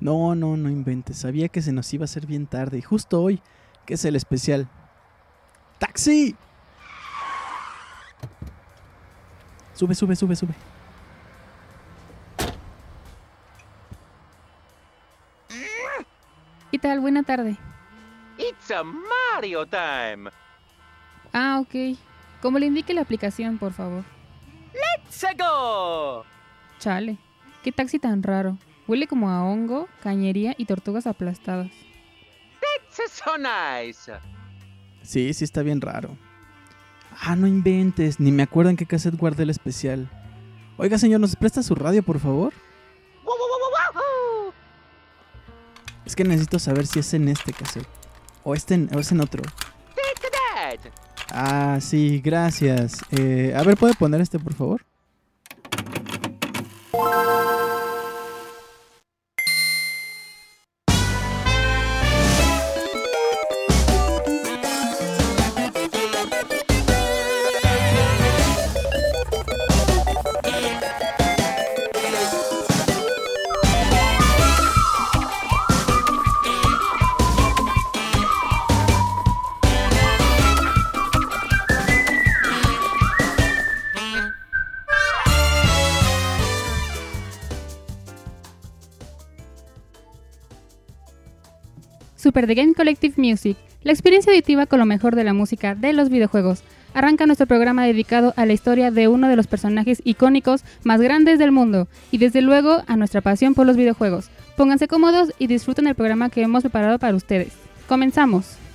No, no, no inventes. Sabía que se nos iba a hacer bien tarde. Y justo hoy, que es el especial. ¡Taxi! Sube, sube, sube, sube. ¿Qué tal? Buena tarde. It's a Mario time. Ah, ok. Como le indique la aplicación, por favor. Let's go. Chale. Qué taxi tan raro. Huele como a hongo, cañería y tortugas aplastadas. It's so nice. Sí, sí está bien raro. Ah, no inventes. Ni me acuerdo en qué cassette guardé el especial. Oiga, señor, ¿nos presta su radio, por favor? Es que necesito saber si es en este cassette. O, este en- o es en otro. Ah, sí, gracias. Eh, a ver, ¿puede poner este, por favor? Super The Game Collective Music, la experiencia auditiva con lo mejor de la música de los videojuegos. Arranca nuestro programa dedicado a la historia de uno de los personajes icónicos más grandes del mundo y desde luego a nuestra pasión por los videojuegos. Pónganse cómodos y disfruten el programa que hemos preparado para ustedes. Comenzamos.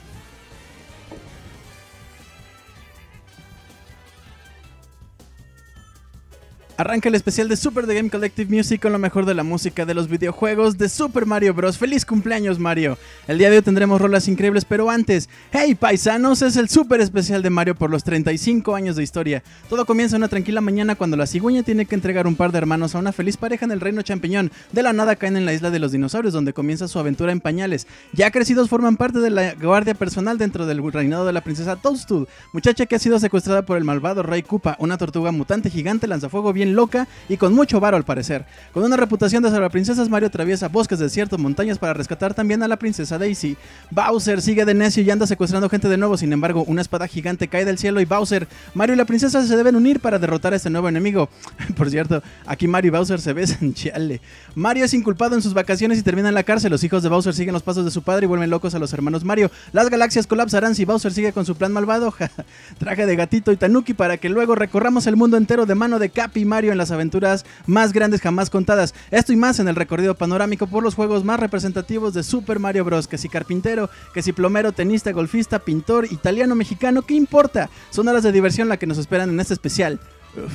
Arranca el especial de Super The Game Collective Music con lo mejor de la música de los videojuegos de Super Mario Bros. ¡Feliz cumpleaños, Mario! El día de hoy tendremos rolas increíbles, pero antes, ¡Hey, paisanos! Es el super especial de Mario por los 35 años de historia. Todo comienza una tranquila mañana cuando la cigüeña tiene que entregar un par de hermanos a una feliz pareja en el reino champiñón. De la nada caen en la isla de los dinosaurios, donde comienza su aventura en pañales. Ya crecidos forman parte de la guardia personal dentro del reinado de la princesa Toadstool, muchacha que ha sido secuestrada por el malvado Rey Koopa, una tortuga mutante gigante lanzafuego bien loca y con mucho varo al parecer. Con una reputación de salvaprincesas, Mario atraviesa bosques, desiertos, montañas para rescatar también a la princesa Daisy. Bowser sigue de necio y anda secuestrando gente de nuevo, sin embargo, una espada gigante cae del cielo y Bowser, Mario y la princesa se deben unir para derrotar a este nuevo enemigo. Por cierto, aquí Mario y Bowser se besan, chale. Mario es inculpado en sus vacaciones y termina en la cárcel. Los hijos de Bowser siguen los pasos de su padre y vuelven locos a los hermanos Mario. Las galaxias colapsarán si Bowser sigue con su plan malvado. Traje de gatito y tanuki para que luego recorramos el mundo entero de mano de Capi Mario en las aventuras más grandes jamás contadas. Esto y más en el recorrido panorámico por los juegos más representativos de Super Mario Bros. Que si carpintero, que si plomero, tenista, golfista, pintor, italiano, mexicano, ¿qué importa? Son horas de diversión la que nos esperan en este especial. Uf,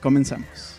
comenzamos.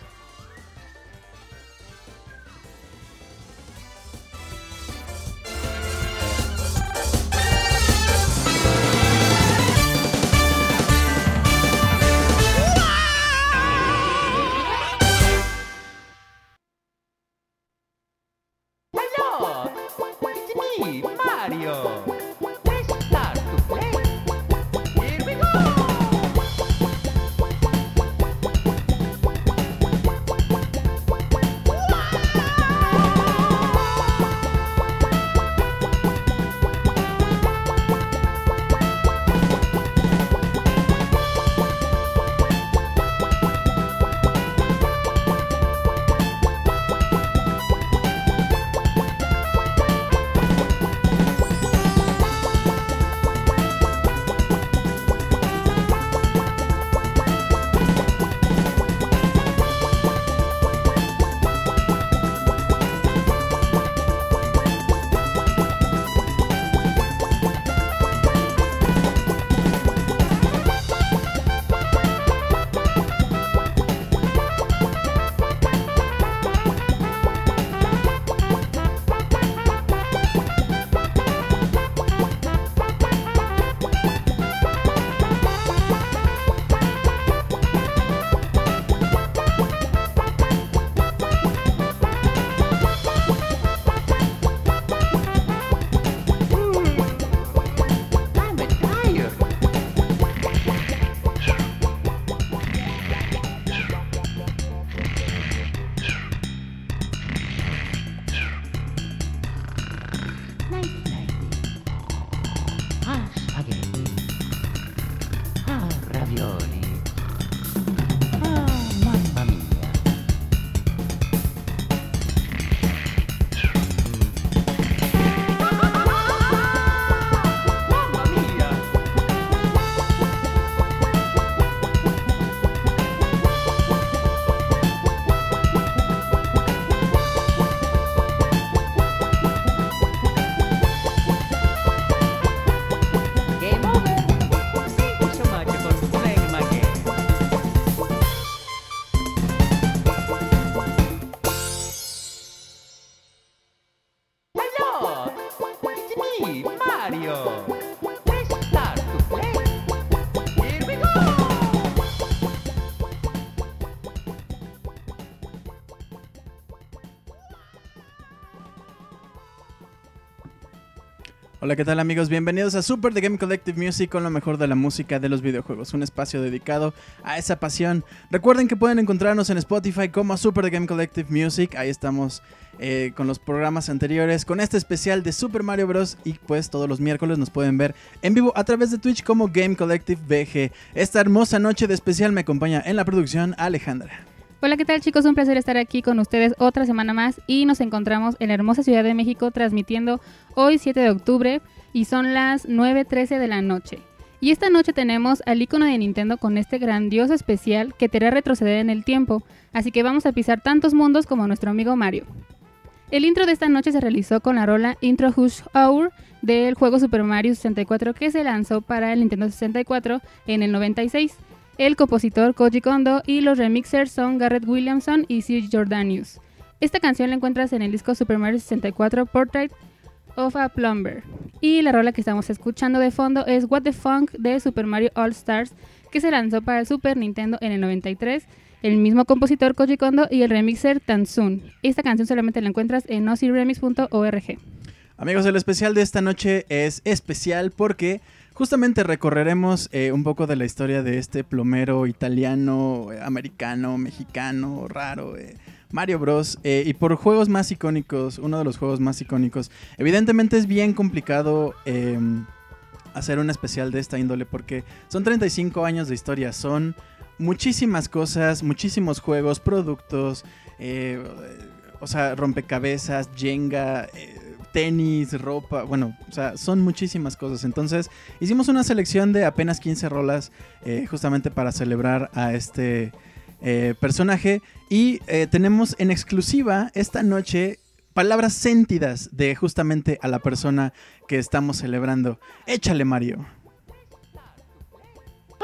¿Qué tal amigos? Bienvenidos a Super The Game Collective Music con lo mejor de la música de los videojuegos, un espacio dedicado a esa pasión. Recuerden que pueden encontrarnos en Spotify como Super The Game Collective Music, ahí estamos eh, con los programas anteriores, con este especial de Super Mario Bros. Y pues todos los miércoles nos pueden ver en vivo a través de Twitch como Game Collective BG. Esta hermosa noche de especial me acompaña en la producción Alejandra. Hola, ¿qué tal chicos? Un placer estar aquí con ustedes otra semana más y nos encontramos en la hermosa Ciudad de México transmitiendo hoy 7 de octubre y son las 9.13 de la noche. Y esta noche tenemos al icono de Nintendo con este grandioso especial que te hará retroceder en el tiempo, así que vamos a pisar tantos mundos como nuestro amigo Mario. El intro de esta noche se realizó con la rola Intro Hush Hour del juego Super Mario 64 que se lanzó para el Nintendo 64 en el 96. El compositor Koji Kondo y los remixers son Garrett Williamson y Sir Jordanius. Esta canción la encuentras en el disco Super Mario 64 Portrait of a Plumber. Y la rola que estamos escuchando de fondo es What the Funk de Super Mario All Stars que se lanzó para el Super Nintendo en el 93. El mismo compositor Koji Kondo y el remixer Tansun. Esta canción solamente la encuentras en oziremix.org. Amigos, el especial de esta noche es especial porque justamente recorreremos eh, un poco de la historia de este plomero italiano, americano, mexicano, raro, eh, Mario Bros. eh, y por juegos más icónicos, uno de los juegos más icónicos. Evidentemente es bien complicado eh, hacer un especial de esta índole porque son 35 años de historia, son muchísimas cosas, muchísimos juegos, productos, eh, o sea, rompecabezas, Jenga, tenis, ropa, bueno, o sea, son muchísimas cosas. Entonces, hicimos una selección de apenas 15 rolas eh, justamente para celebrar a este eh, personaje. Y eh, tenemos en exclusiva esta noche palabras sentidas de justamente a la persona que estamos celebrando. Échale, Mario.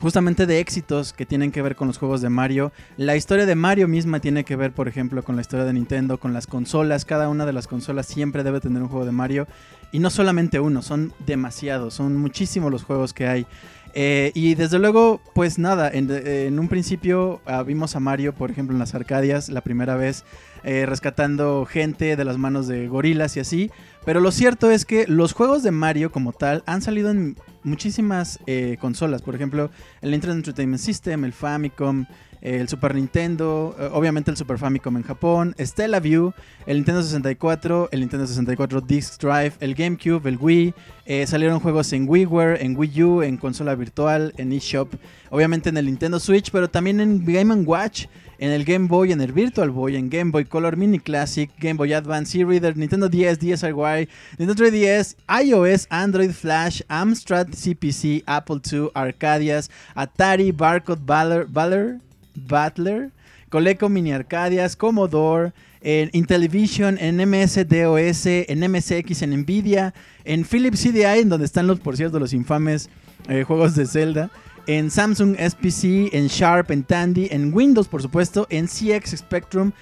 justamente de éxitos que tienen que ver con los juegos de Mario. La historia de Mario misma tiene que ver, por ejemplo, con la historia de Nintendo, con las consolas. Cada una de las consolas siempre debe tener un juego de Mario. Y no solamente uno, son demasiados, son muchísimos los juegos que hay. Eh, y desde luego, pues nada, en, un principio ah, vimos a Mario, por ejemplo, en las Arcadias, la primera vez, eh, rescatando gente de las manos de gorilas y así. Pero lo cierto es que los juegos de Mario como tal han salido en muchísimas eh, consolas. Por ejemplo, el Nintendo Entertainment System, el Famicom, el Super Nintendo, eh, obviamente el Super Famicom en Japón, Stellaview, el Nintendo 64, el Nintendo 64 Disk Drive, el GameCube, el Wii. eh, salieron juegos en WiiWare, en Wii U, en consola virtual, en eShop, obviamente en el Nintendo Switch, pero también en Game Watch, en el Game Boy, en el Virtual Boy, en Game Boy Color Mini Classic, Game Boy Advance, e-Reader, Nintendo 10, DSiY, Nintendo 3DS, iOS, Android Flash, Amstrad CPC, Apple II, Arcadias, Atari, Barcode, Baller, Baller, Battler, Coleco Mini Arcadias, Commodore, en Intellivision, en MS-DOS, en MSX, en Nvidia, en Philips CDI, en donde están los, por cierto, los infames eh, juegos de Zelda, en Samsung SPC, en Sharp, en Tandy, en Windows, por supuesto, en CX Spectrum.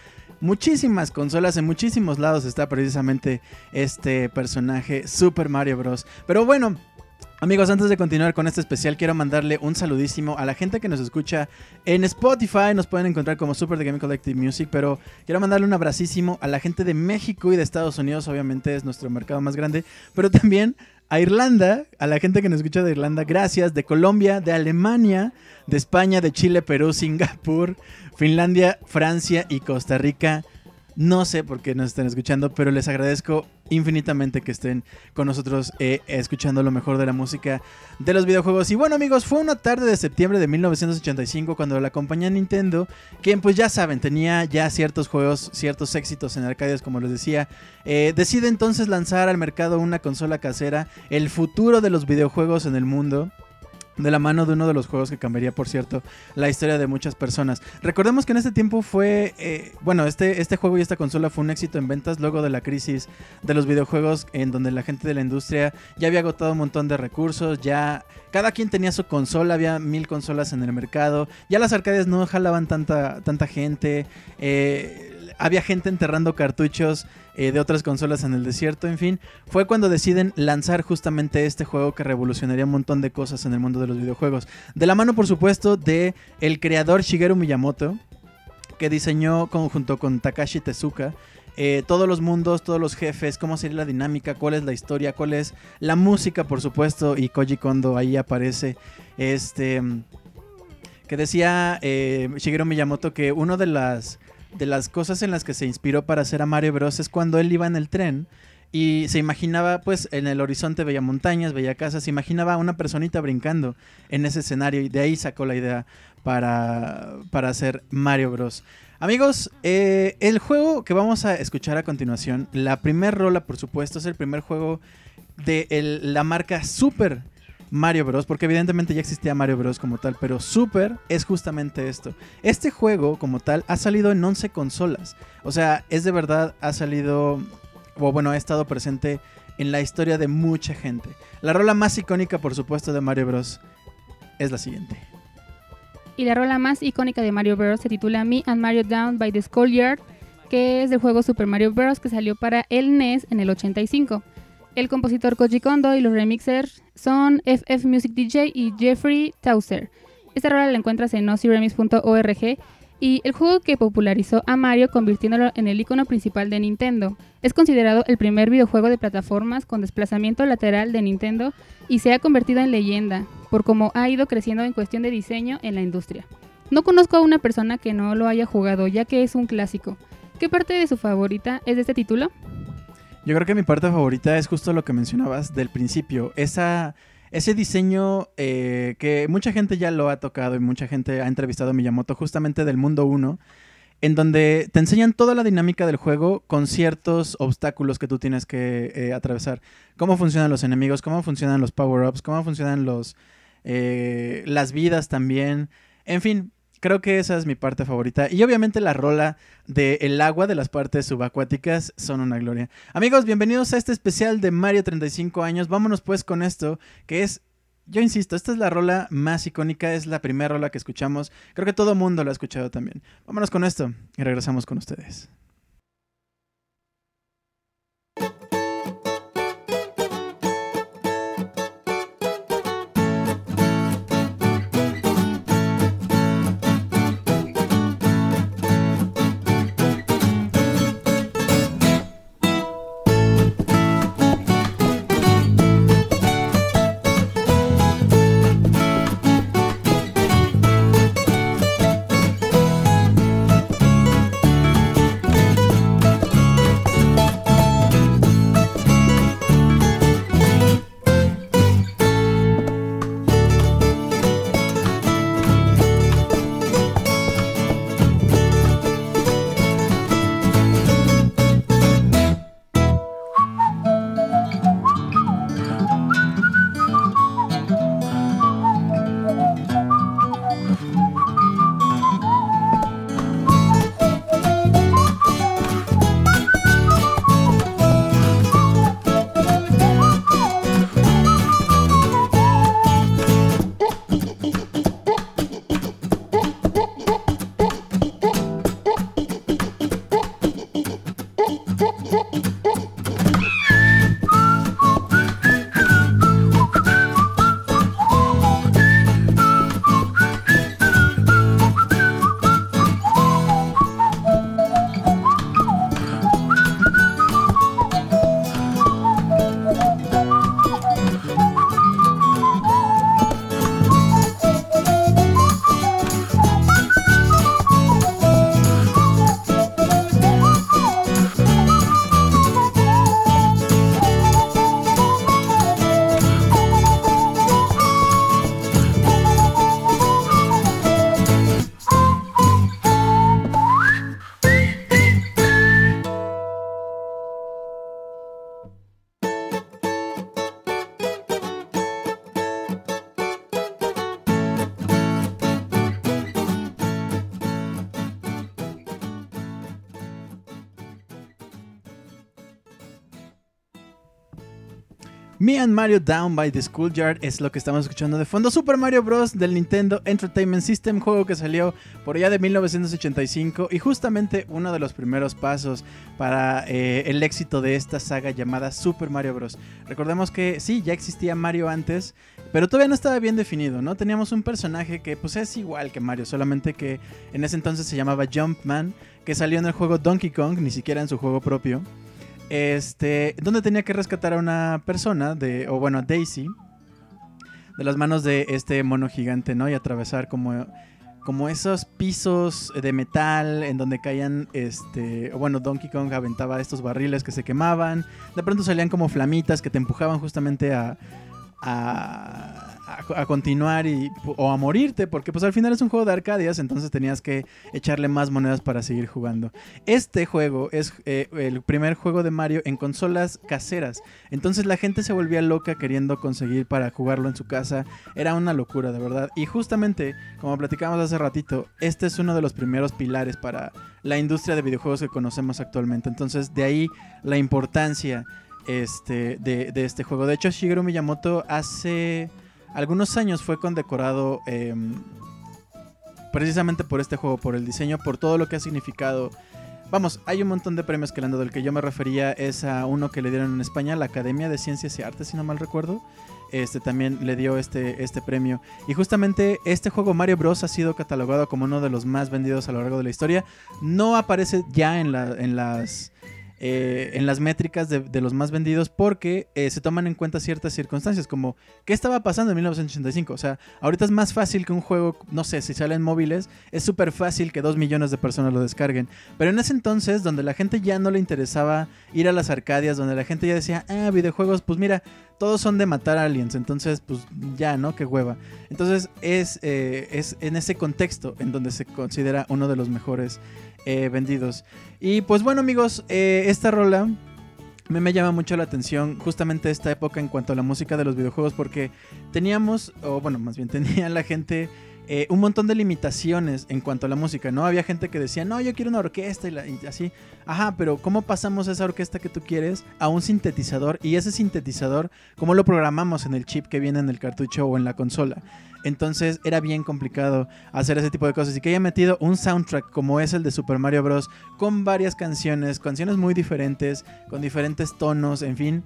Muchísimas consolas, en muchísimos lados está precisamente este personaje, Super Mario Bros. Pero bueno, Amigos, antes de continuar con este especial, quiero mandarle un saludísimo a la gente que nos escucha en Spotify. Nos pueden encontrar como Super The Game Collective Music, pero quiero mandarle un abracísimo a la gente de México y de Estados Unidos. Obviamente es nuestro mercado más grande, pero también a Irlanda, a la gente que nos escucha de Irlanda, gracias. De Colombia, de Alemania, de España, de Chile, Perú, Singapur, Finlandia, Francia y Costa Rica. No sé por qué nos estén escuchando, pero les agradezco infinitamente que estén con nosotros eh, escuchando lo mejor de la música de los videojuegos. Y bueno amigos, fue una tarde de septiembre de 1985 cuando la compañía Nintendo, quien pues ya saben, tenía ya ciertos juegos, ciertos éxitos en arcades como les decía, eh, decide entonces lanzar al mercado una consola casera, el futuro de los videojuegos en el mundo de la mano de uno de los juegos que cambiaría, por cierto, la historia de muchas personas. Recordemos que en este tiempo fue, eh, bueno, este, este juego y esta consola fue un éxito en ventas luego de la crisis de los videojuegos, en donde la gente de la industria ya había agotado un montón de recursos, ya cada quien tenía su consola, había mil consolas en el mercado, ya las arcades no jalaban tanta, tanta gente, eh, había gente enterrando cartuchos eh, de otras consolas en el desierto, en fin, fue cuando deciden lanzar justamente este juego que revolucionaría un montón de cosas en el mundo de los videojuegos. De la mano, por supuesto, de el creador Shigeru Miyamoto, que diseñó junto con Takashi Tezuka eh, todos los mundos, todos los jefes, cómo sería la dinámica, cuál es la historia, cuál es la música, por supuesto, y Koji Kondo ahí aparece. Este. Que decía eh, Shigeru Miyamoto que una de las de las cosas en las que se inspiró para hacer a Mario Bros. es cuando él iba en el tren y se imaginaba, pues, en el horizonte veía montañas, veía casas, se imaginaba a una personita brincando en ese escenario y de ahí sacó la idea para, para hacer Mario Bros. Amigos, eh, el juego que vamos a escuchar a continuación, la primer rola, por supuesto, es el primer juego de la marca Super Mario Bros. Porque evidentemente ya existía Mario Bros. como tal, pero Super es justamente esto. Este juego como tal ha salido en 11 consolas. O sea, es de verdad, ha salido, o bueno, ha estado presente en la historia de mucha gente. La rola más icónica, por supuesto, de Mario Bros. es la siguiente. Y la rola más icónica de Mario Bros. se titula Me and Mario Down by the Schoolyard, que es del juego Super Mario Bros. que salió para el NES en el 85. El compositor Koji Kondo y los remixers son FF Music DJ y Jeffrey Tauser. Esta rola la encuentras en nosiremix.org y el juego que popularizó a Mario convirtiéndolo en el icono principal de Nintendo. Es considerado el primer videojuego de plataformas con desplazamiento lateral de Nintendo y se ha convertido en leyenda por cómo ha ido creciendo en cuestión de diseño en la industria. No conozco a una persona que no lo haya jugado ya que es un clásico. ¿Qué parte de su favorita es de este título? Yo creo que mi parte favorita es justo lo que mencionabas del principio. Esa, ese diseño eh, que mucha gente ya lo ha tocado y mucha gente ha entrevistado a Miyamoto justamente del mundo 1, en donde te enseñan toda la dinámica del juego con ciertos obstáculos que tú tienes que eh, atravesar. Cómo funcionan los enemigos, cómo funcionan los power-ups, cómo funcionan los, eh, las vidas también. En fin, creo que esa es mi parte favorita. Y obviamente la rola del el agua de las partes subacuáticas son una gloria. Amigos, bienvenidos a este especial de Mario 35 años. Vámonos pues con esto, que es... Yo insisto, esta es la rola más icónica, es la primera rola que escuchamos. Creo que todo mundo la ha escuchado también. Vámonos con esto y regresamos con ustedes. Me and Mario Down by the Schoolyard es lo que estamos escuchando de fondo. Super Mario Bros. del Nintendo Entertainment System, juego que salió por allá de 1985 y justamente uno de los primeros pasos para eh, el éxito de esta saga llamada Super Mario Bros. Recordemos que sí, ya existía Mario antes, pero todavía no estaba bien definido, ¿no? Teníamos un personaje que pues es igual que Mario, solamente que en ese entonces se llamaba Jumpman, que salió en el juego Donkey Kong, ni siquiera en su juego propio este, donde tenía que rescatar a una persona, de, o bueno, a Daisy, de las manos de este mono gigante, ¿no? Y atravesar como, como esos pisos de metal en donde caían, este, o bueno, Donkey Kong aventaba estos barriles que se quemaban, de pronto salían como flamitas que te empujaban justamente a, a, a- continuar y, o a morirte, porque pues al final es un juego de arcadias, entonces tenías que echarle más monedas para seguir jugando. Este juego es eh, el primer juego de Mario en consolas caseras, entonces la gente se volvía loca queriendo conseguir para jugarlo en su casa, era una locura de verdad. Y justamente, como platicamos hace ratito, este es uno de los primeros pilares para la industria de videojuegos que conocemos actualmente, entonces de ahí la importancia este, de, de este juego. De hecho, Shigeru Miyamoto hace algunos años fue condecorado eh, precisamente por este juego, por el diseño, por todo lo que ha significado. Vamos, hay un montón de premios que le han dado. El que yo me refería es a uno que le dieron en España, la Academia de Ciencias y Artes, si no mal recuerdo. Este también le dio este, este premio. Y justamente este juego Mario Bros. ha sido catalogado como uno de los más vendidos a lo largo de la historia. No aparece ya en, en las eh, en las métricas de, los más vendidos porque eh, se toman en cuenta ciertas circunstancias como qué estaba pasando en 1985. O sea, ahorita es más fácil que un juego, no sé, si sale en móviles, es súper fácil que dos millones de personas lo descarguen. Pero en ese entonces, donde la gente ya no le interesaba ir a las arcadias, donde la gente ya decía, ah, videojuegos, pues mira, todos son de matar aliens, entonces pues ya, ¿no? Qué hueva. Entonces es, eh, es en ese contexto en donde se considera uno de los mejores eh, vendidos. Y pues bueno amigos, eh, esta rola me, me llama mucho la atención justamente esta época en cuanto a la música de los videojuegos porque teníamos, o bueno, más bien tenía la gente eh, un montón de limitaciones en cuanto a la música, ¿no? Había gente que decía, no, yo quiero una orquesta y, así. Ajá, pero ¿cómo pasamos esa orquesta que tú quieres a un sintetizador? Y ese sintetizador, ¿cómo lo programamos en el chip que viene en el cartucho o en la consola? Entonces era bien complicado hacer ese tipo de cosas y que haya metido un soundtrack como es el de Super Mario Bros. con varias canciones, canciones muy diferentes, con diferentes tonos, en fin,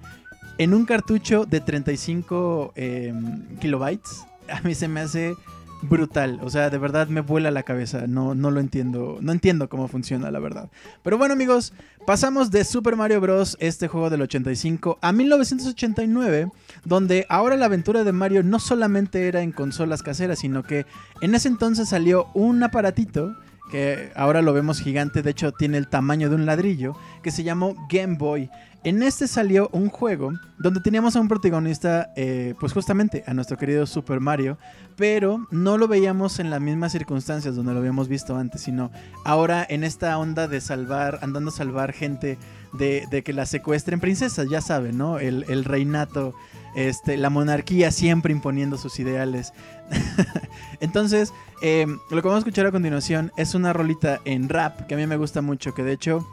en un cartucho de 35 eh, kilobytes, a mí se me hace brutal. O sea, de verdad me vuela la cabeza. No, no lo entiendo. No entiendo cómo funciona, la verdad. Pero bueno, amigos, pasamos de Super Mario Bros., este juego del 85, a 1989, donde ahora la aventura de Mario no solamente era en consolas caseras, sino que en ese entonces salió un aparatito que ahora lo vemos gigante, de hecho tiene el tamaño de un ladrillo, que se llamó Game Boy. En este salió un juego donde teníamos a un protagonista, eh, pues justamente a nuestro querido Super Mario, pero no lo veíamos en las mismas circunstancias donde lo habíamos visto antes, sino ahora en esta onda de salvar, andando a salvar gente de, que la secuestren princesas, ya saben, ¿no? El, el reinato, este, la monarquía siempre imponiendo sus ideales. Entonces, eh, lo que vamos a escuchar a continuación es una rolita en rap que a mí me gusta mucho, que de hecho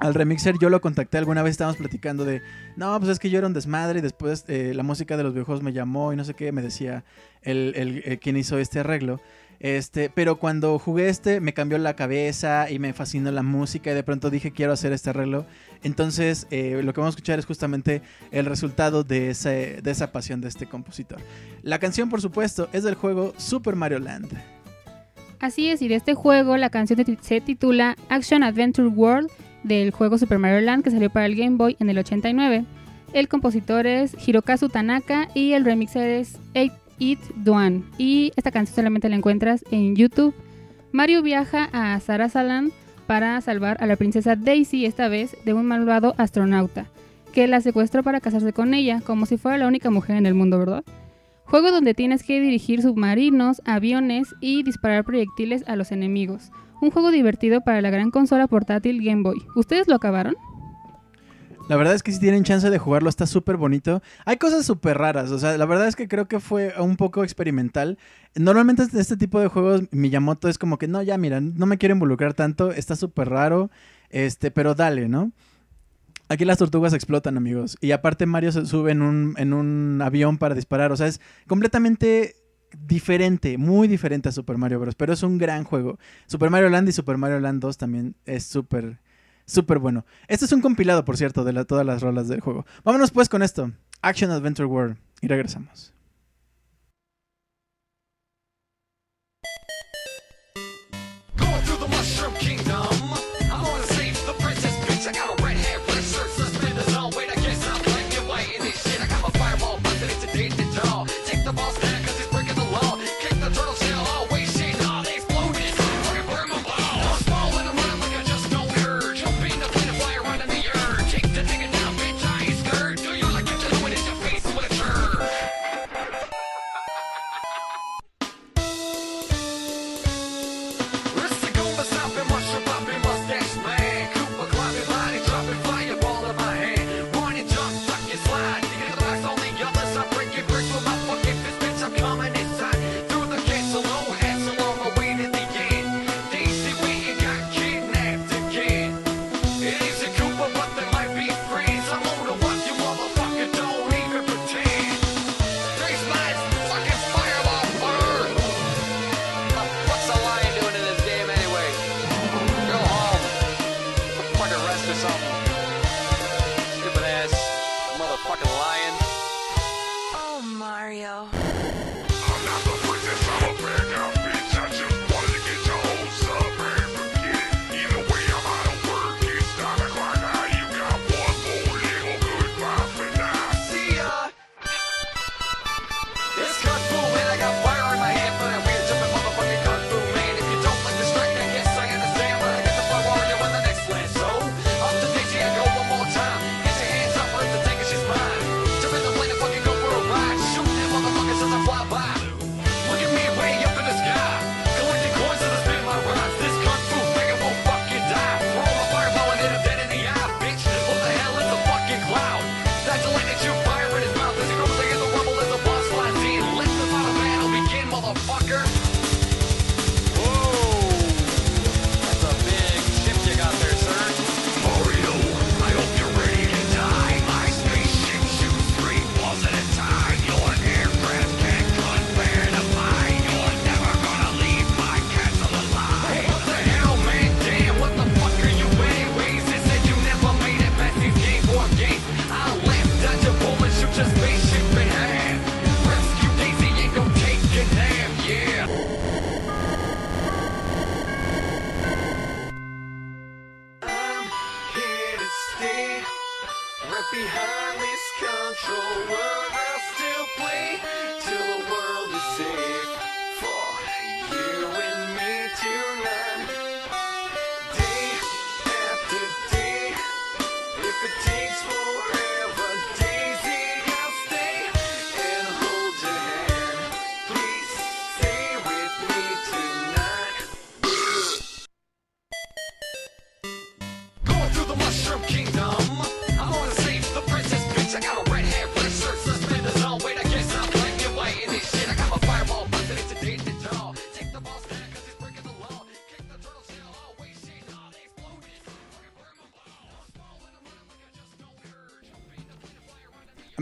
al remixer yo lo contacté alguna vez, estábamos platicando de, no, pues es que yo era un desmadre y después eh, la música de los videojuegos me llamó y no sé qué, me decía el, el- el quien hizo este arreglo. Este, pero cuando jugué este me cambió la cabeza y me fascinó la música y de pronto dije quiero hacer este arreglo. Entonces eh, lo que vamos a escuchar es justamente el resultado de, de esa pasión de este compositor. La canción por supuesto es del juego Super Mario Land. Así es, y de este juego la canción se titula Action Adventure World del juego Super Mario Land que salió para el Game Boy en el 89. El compositor es Hirokazu Tanaka y el remixer es 8-It Duan. Y esta canción solamente la encuentras en YouTube. Mario viaja a Sarasaland para salvar a la princesa Daisy, esta vez de un malvado astronauta, que la secuestró para casarse con ella, como si fuera la única mujer en el mundo, ¿verdad? Juego donde tienes que dirigir submarinos, aviones y disparar proyectiles a los enemigos un juego divertido para la gran consola portátil Game Boy. ¿Ustedes lo acabaron? La verdad es que si tienen chance de jugarlo está súper bonito. Hay cosas súper raras, o sea, la verdad es que creo que fue un poco experimental. Normalmente este, este tipo de juegos Miyamoto es como que, no, ya mira, no me quiero involucrar tanto, está súper raro, este, pero dale, ¿no? Aquí las tortugas explotan, amigos. Y aparte Mario se sube en un, en un avión para disparar. O sea, es completamente diferente, muy diferente a Super Mario Bros. Pero es un gran juego. Super Mario Land y Super Mario Land 2 también es súper, súper bueno. Este es un compilado, por cierto, de todas las rolas del juego. Vámonos pues con esto. Action Adventure World. Y regresamos. behind this control world I'll still play till the world is safe.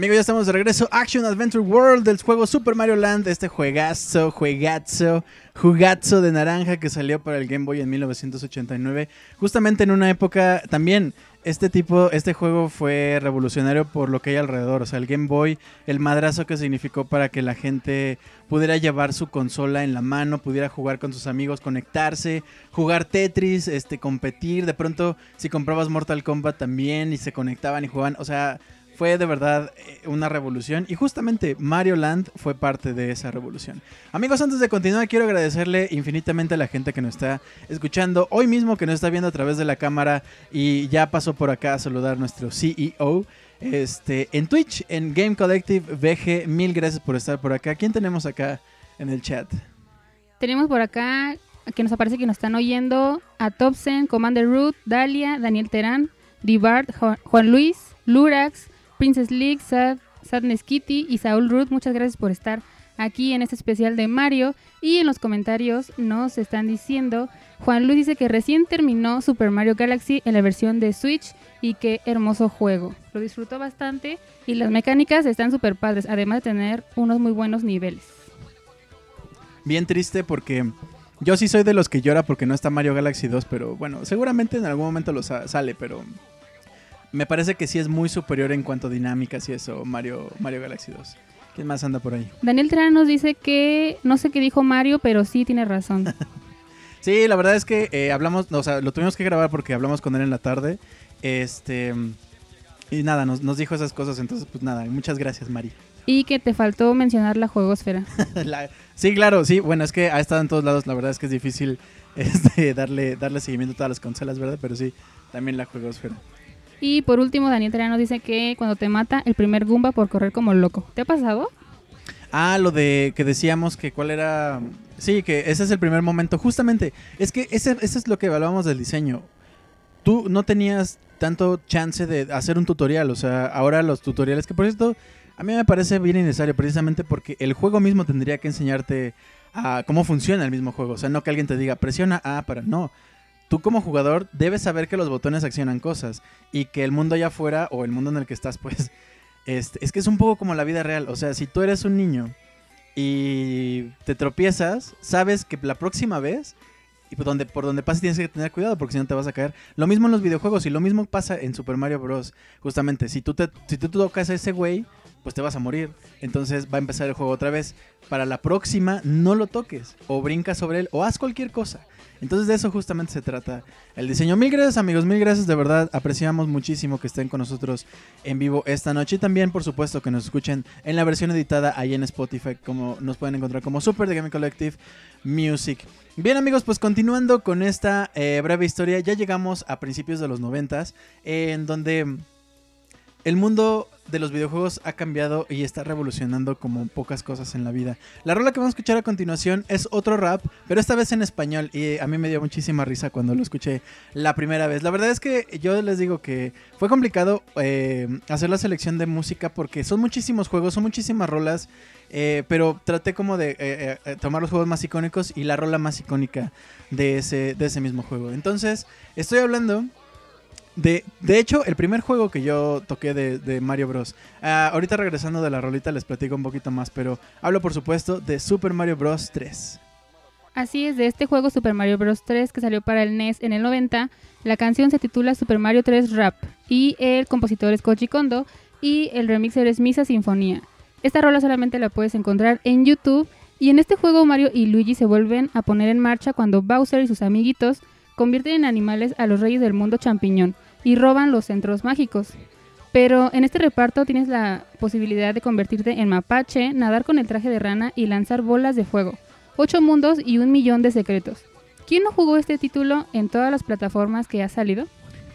Amigos, ya estamos de regreso. Action Adventure World del juego Super Mario Land. Este juegazo, juegazo, jugazo de naranja que salió para el Game Boy en 1989. Justamente en una época también. Este tipo, este juego fue revolucionario por lo que hay alrededor. O sea, el Game Boy, el madrazo que significó para que la gente pudiera llevar su consola en la mano, pudiera jugar con sus amigos, conectarse, jugar Tetris, este, competir. De pronto, si comprabas Mortal Kombat también y se conectaban y jugaban. O sea, fue de verdad eh, una revolución y justamente Mario Land fue parte de esa revolución. Amigos, antes de continuar quiero agradecerle infinitamente a la gente que nos está escuchando hoy mismo, que nos está viendo a través de la cámara y ya pasó por acá a saludar a nuestro CEO. Este, en Twitch, en Game Collective VG, mil gracias por estar por acá. ¿Quién tenemos acá en el chat? Tenemos por acá, que nos aparece que nos están oyendo, a Topsen, Commander Root, Dalia, Daniel Terán, Divard, Juan Luis, Lurax, Princess League, Sadness Kitty y Saul Ruth, muchas gracias por estar aquí en este especial de Mario. Y en los comentarios nos están diciendo, Juan Luis dice que recién terminó Super Mario Galaxy en la versión de Switch y qué hermoso juego. Lo disfrutó bastante y las mecánicas están súper padres, además de tener unos muy buenos niveles. Bien triste porque yo sí soy de los que llora porque no está Mario Galaxy 2, pero bueno, seguramente en algún momento lo sale, pero me parece que sí es muy superior en cuanto a dinámicas y eso, Mario, Mario Galaxy 2. ¿Quién más anda por ahí? Daniel Terán nos dice que no sé qué dijo Mario, pero sí tiene razón. Sí, la verdad es que eh, hablamos, o sea, lo tuvimos que grabar porque hablamos con él en la tarde. Este. Y nada, nos, nos dijo esas cosas, entonces, pues nada, muchas gracias, Mari. y que te faltó mencionar la juegosfera. La- sí, claro, sí, bueno, es que ha estado en todos lados, la verdad es que es difícil este, darle, darle seguimiento a todas las consolas, ¿verdad? Pero sí, también la juegosfera. Y por último, Daniel Terán nos dice que cuando te mata el primer Goomba por correr como loco. ¿Te ha pasado? Ah, lo de que decíamos que cuál era... Sí, que ese es el primer momento. Justamente, es que ese, ese es lo que hablábamos del diseño. Tú no tenías tanto chance de hacer un tutorial, o sea, ahora los tutoriales, que por cierto, a mí me parece bien innecesario, precisamente porque el juego mismo tendría que enseñarte a cómo funciona el mismo juego. O sea, no que alguien te diga, presiona A para... No. Tú como jugador debes saber que los botones accionan cosas y que el mundo allá afuera o el mundo en el que estás, pues, este, es que es un poco como la vida real. O sea, si tú eres un niño y te tropiezas, sabes que la próxima vez, y por donde, por donde pases tienes que tener cuidado porque si no te vas a caer. Lo mismo en los videojuegos y lo mismo pasa en Super Mario Bros. Justamente, si tú, te, si tú tocas a ese güey, pues te vas a morir. Entonces va a empezar el juego otra vez. Para la próxima, no lo toques. O brinca sobre él. O haz cualquier cosa. Entonces de eso justamente se trata el diseño. Mil gracias amigos, mil gracias de verdad. Apreciamos muchísimo que estén con nosotros en vivo esta noche. Y también por supuesto que nos escuchen en la versión editada ahí en Spotify. Como nos pueden encontrar como Super de Game Collective Music. Bien amigos, pues continuando con esta eh, breve historia. Ya llegamos a principios de los noventas. en donde el mundo de los videojuegos ha cambiado y está revolucionando como pocas cosas en la vida. La rola que vamos a escuchar a continuación es otro rap, pero esta vez en español y a mí me dio muchísima risa cuando lo escuché la primera vez. La verdad es que yo les digo que fue complicado eh, hacer la selección de música porque son muchísimos juegos, son muchísimas rolas, eh, pero traté como de eh, eh, tomar los juegos más icónicos y la rola más icónica de ese, de ese mismo juego. Entonces, estoy hablando de, de hecho, el primer juego que yo toqué de, de Mario Bros. Ah, ahorita regresando de la rolita les platico un poquito más, pero hablo por supuesto de Super Mario Bros. 3. Así es, de este juego Super Mario Bros. 3 que salió para el NES en el 90, la canción se titula Super Mario 3 Rap y el compositor es Koji Kondo y el remixer es Misa Sinfonía. Esta rola solamente la puedes encontrar en YouTube y en este juego Mario y Luigi se vuelven a poner en marcha cuando Bowser y sus amiguitos convierten en animales a los reyes del mundo champiñón y roban los centros mágicos. Pero en este reparto tienes la posibilidad de convertirte en mapache, nadar con el traje de rana y lanzar bolas de fuego. Ocho mundos y un millón de secretos. ¿Quién no jugó este título en todas las plataformas que ha salido?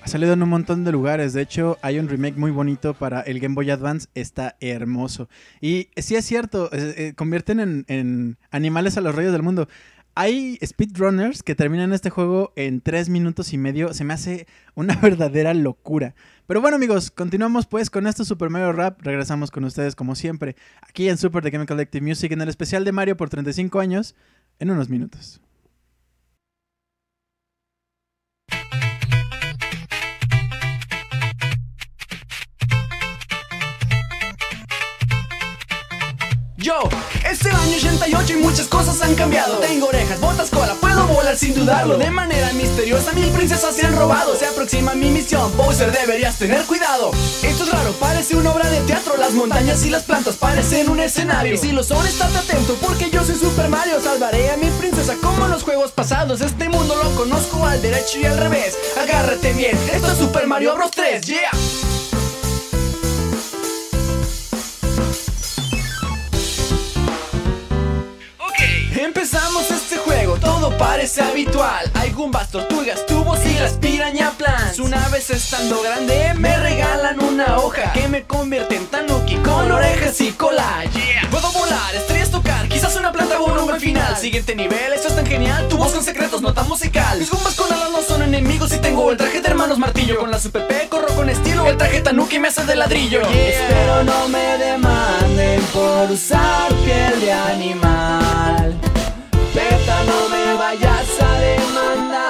Ha salido en un montón de lugares. De hecho, hay un remake muy bonito para el Game Boy Advance. Está hermoso. Y sí es cierto, eh, eh, convierten en, en animales a los reyes del mundo. Hay speedrunners que terminan este juego en 3 minutos y medio. Se me hace una verdadera locura. Pero bueno amigos, continuamos pues con esto Super Mario Rap. Regresamos con ustedes como siempre. Aquí en Super The Game Collective Music en el especial de Mario por 35 años. En unos minutos. Yo, es el año 88 y muchas cosas han cambiado. Tengo orejas, botas, cola, puedo volar sin dudarlo. De manera misteriosa, mil princesas se han robado. Se aproxima mi misión, Bowser, deberías tener cuidado. Esto es raro, parece una obra de teatro. Las montañas y las plantas parecen un escenario. Y si lo son, estate atento, porque yo soy Super Mario. Salvaré a mi princesa como en los juegos pasados. Este mundo lo conozco al derecho y al revés. Agárrate bien, esto es Super Mario Bros. 3, yeah. Empezamos este juego, todo parece habitual. Hay gumbas, tortugas, tubos y las piraña plants. Una vez estando grande, me regalan una hoja que me convierte en tanuki con orejas y cola. Yeah. Puedo volar, estrellas tocar, quizás una planta o un hombre final. Siguiente nivel, esto es tan genial. Tubos con secretos, nota musical. Mis gumbas con alas no son enemigos y tengo el traje de hermanos martillo. Con la super corro con estilo. El traje tanuki me hace de ladrillo. Espero no me demanden por usar piel de animal. No me vayas a demandar.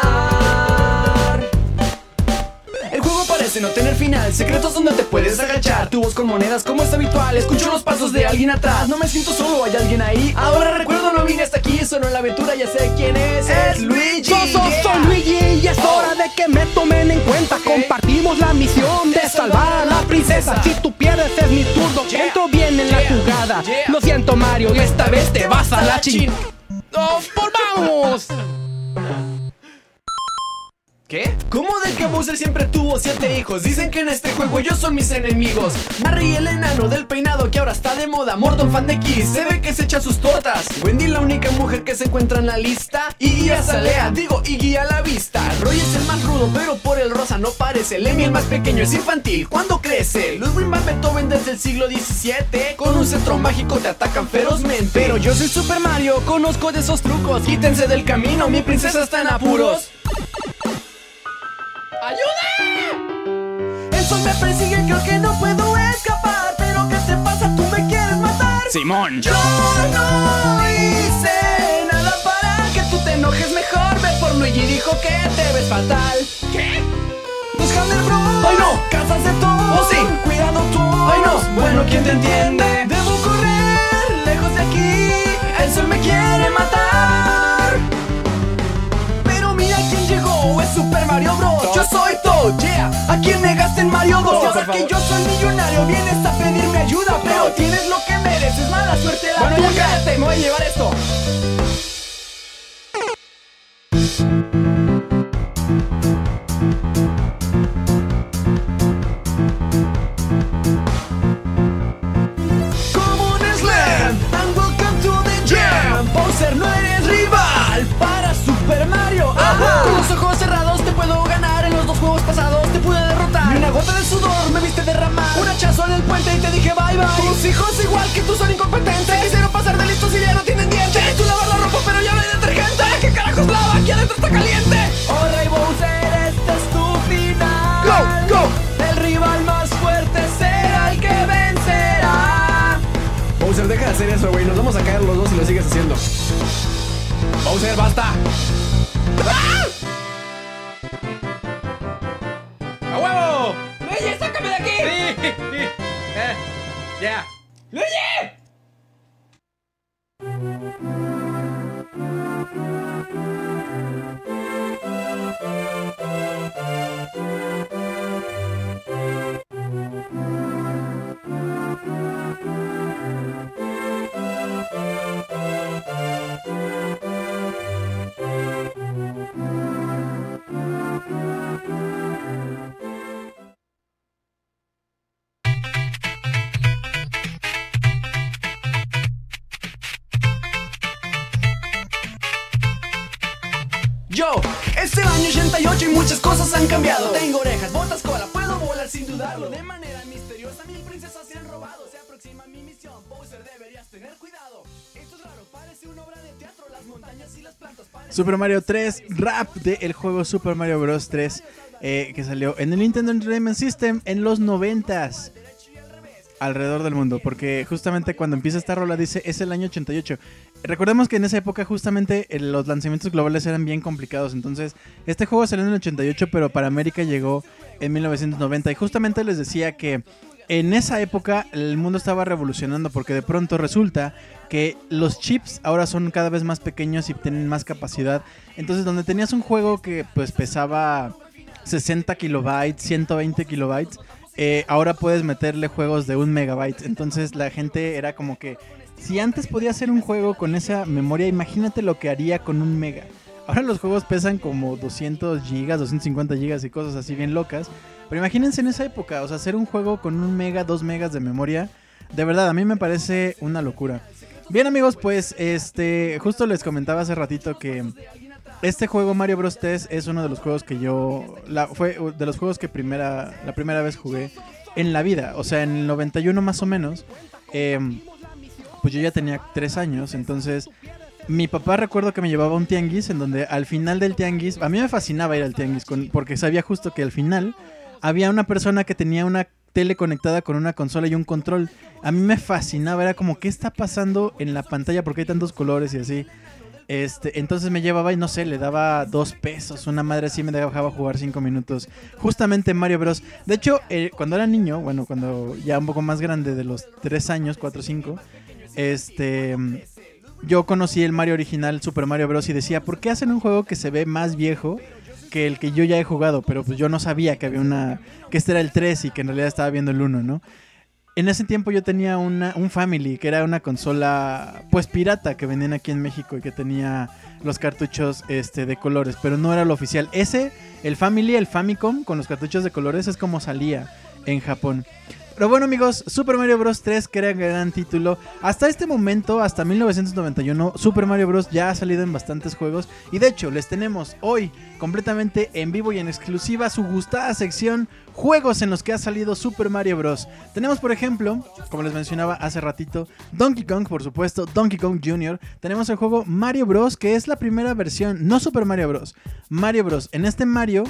El juego parece no tener final, secretos donde te puedes agachar, tubos con monedas como es habitual, escucho los pasos de alguien atrás, no me siento solo, hay alguien ahí, ahora recuerdo no vine hasta aquí, solo en la aventura, ya sé quién es, es Luigi. Yo soy, yeah. soy Luigi y es hora de que me tomen en cuenta. Compartimos la misión de salvar a la princesa. Si tú pierdes es mi turno, Yeah. entro bien en la jugada. Lo siento Mario, y esta vez te vas a la chin. Chin. ¡Oh, por vamos! ¿Qué? ¿Cómo de que Bowser siempre tuvo siete hijos? Dicen que en este juego ellos son mis enemigos. Harry el enano del peinado que ahora está de moda. Morton fan de Kiss, se ve que se echa sus tortas. Wendy la única mujer que se encuentra en la lista. Iggy Azalea, digo Iggy a la vista. Roy es el más rudo, pero por el rosa no parece. Lemmy el más pequeño es infantil. ¿Cuándo crece? Ludwig van Beethoven desde el siglo XVII. Con un centro mágico te atacan ferozmente. Pero yo soy Super Mario, conozco de esos trucos. Quítense del camino, mi princesa está en apuros. ¡Ayuda! El sol me persigue, creo que no puedo escapar. Pero ¿qué te pasa? ¿Tú me quieres matar? Simón. Yo no hice nada para que tú te enojes mejor. Ve por Luigi dijo que te ves fatal. ¿Qué? Los Hammer Bros. ¡Ay no! ¡Casas de todos! ¡Oh sí! ¡Cuidado tú! ¡Ay no! Bueno, ¿quién te entiende? Debo correr lejos de aquí. El sol me quiere matar. Es Super Mario Bros. Yo soy Toad, yeah. ¿A quién negaste en Mario 2? Y ahora que yo soy millonario, vienes a pedirme ayuda. Pero tienes lo que mereces, mala suerte la Bueno, ya cállate, me voy a llevar esto. Hijos igual que tú son incompetentes Quisieron pasar de listos y ya no tienen dientes Tú lavas la ropa pero ya no hay detergente ¿Qué carajos lava? Aquí adentro está caliente Oh Rey Bowser, este es tu final Go, go El rival más fuerte será el que vencerá Bowser, deja de hacer eso, güey. Nos vamos a caer los dos si lo sigues haciendo. Bowser, basta. ¡Ah! ¡A huevo! ¡Luigi, sácame de aquí! ¡Sí! Eh, ¡Ya! Super Mario 3 Rap del juego Super Mario Bros. 3 eh, que salió en el Nintendo Entertainment System en los 90s alrededor del mundo, porque justamente cuando empieza esta rola dice es el año 88. Recordemos que en esa época justamente eh, los lanzamientos globales eran bien complicados, entonces este juego salió en el 88, pero para América llegó en 1990 y justamente les decía que en esa época el mundo estaba revolucionando porque de pronto resulta que los chips ahora son cada vez más pequeños y tienen más capacidad. Entonces donde tenías un juego que pues pesaba 60 kilobytes, 120 kilobytes, eh, ahora puedes meterle juegos de un megabyte. Entonces la gente era como que si antes podía hacer un juego con esa memoria, imagínate lo que haría con un mega. Ahora los juegos pesan como 200 gigas, 250 gigas y cosas así bien locas. Pero imagínense en esa época, o sea, hacer un juego con un mega, dos megas de memoria, de verdad, a mí me parece una locura. Bien amigos, pues este, justo les comentaba hace ratito que este juego Mario Bros 3 es uno de los juegos que yo, la, fue de los juegos que primera, la primera vez jugué en la vida, o sea, en el 91 más o menos. em, pues yo ya tenía tres años, entonces mi papá recuerdo que me llevaba un tianguis en donde al final del tianguis, a mí me fascinaba ir al tianguis porque sabía justo que al final había una persona que tenía una tele conectada con una consola y un control. A mí me fascinaba, era como, ¿qué está pasando en la pantalla? Porque hay tantos colores y así. Este, entonces me llevaba y no sé, le daba dos pesos. Una madre así me dejaba jugar cinco minutos. Justamente en Mario Bros. De hecho, eh, cuando era niño, bueno, cuando ya un poco más grande, de los tres años, cuatro o cinco, este, yo conocí el Mario original, Super Mario Bros. y decía, ¿por qué hacen un juego que se ve más viejo? que el que yo ya he jugado, pero pues yo no sabía que había una, que este era el 3 y que en realidad estaba viendo el 1, ¿no? En ese tiempo yo tenía una, un Family, que era una consola pues pirata que vendían aquí en México y que tenía los cartuchos este, de colores, pero no era lo oficial. Ese, el Family, el Famicom con los cartuchos de colores es como salía en Japón. Pero bueno amigos, Super Mario Bros. 3 que era un gran título. Hasta este momento, hasta 1991, Super Mario Bros. ya ha salido en bastantes juegos. Y de hecho, les tenemos hoy completamente en vivo y en exclusiva su gustada sección Juegos en los que ha salido Super Mario Bros. Tenemos por ejemplo, como les mencionaba hace ratito, Donkey Kong, por supuesto, Donkey Kong Jr. Tenemos el juego Mario Bros. que es la primera versión, no Super Mario Bros. Mario Bros. En este Mario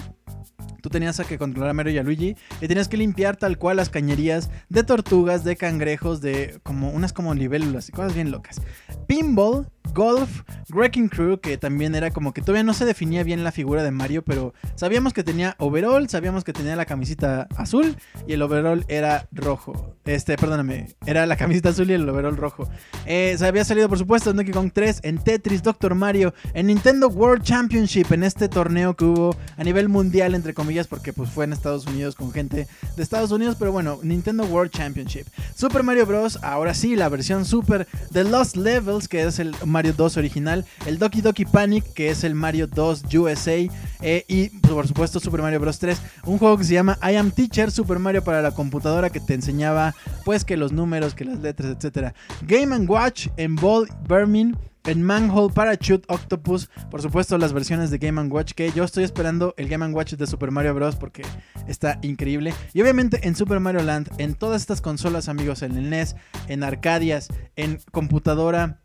Tú tenías que controlar a Mario y a Luigi y tenías que limpiar tal cual las cañerías de tortugas, de cangrejos, de como unas como libélulas y cosas bien locas. Pinball, Golf, Wrecking Crew, que también era como que todavía no se definía bien la figura de Mario, pero sabíamos que tenía overall, sabíamos que tenía la camisita azul y el overall era rojo. Este, perdóname, era la camisita azul y el overall rojo. Eh, se había salido, por supuesto, en Donkey Kong 3, en Tetris, Doctor Mario, en Nintendo World Championship, en este torneo que hubo a nivel mundial, entre comillas, porque pues fue en Estados Unidos con gente de Estados Unidos, pero bueno, Nintendo World Championship. Super Mario Bros. Ahora sí, la versión Super de Lost Levels, que es el Mario 2 original, el Doki Doki Panic, que es el Mario 2 USA, eh, y pues, por supuesto Super Mario Bros. 3, un juego que se llama I Am Teacher, Super Mario para la computadora que te enseñaba pues que los números, que las letras, etcétera. Game Watch en Ball Vermin. En Manhole Parachute Octopus, por supuesto las versiones de Game Watch que yo estoy esperando el Game Watch de Super Mario Bros. porque está increíble. Y obviamente en Super Mario Land, en todas estas consolas amigos, en el NES, en Arcadias, en computadora,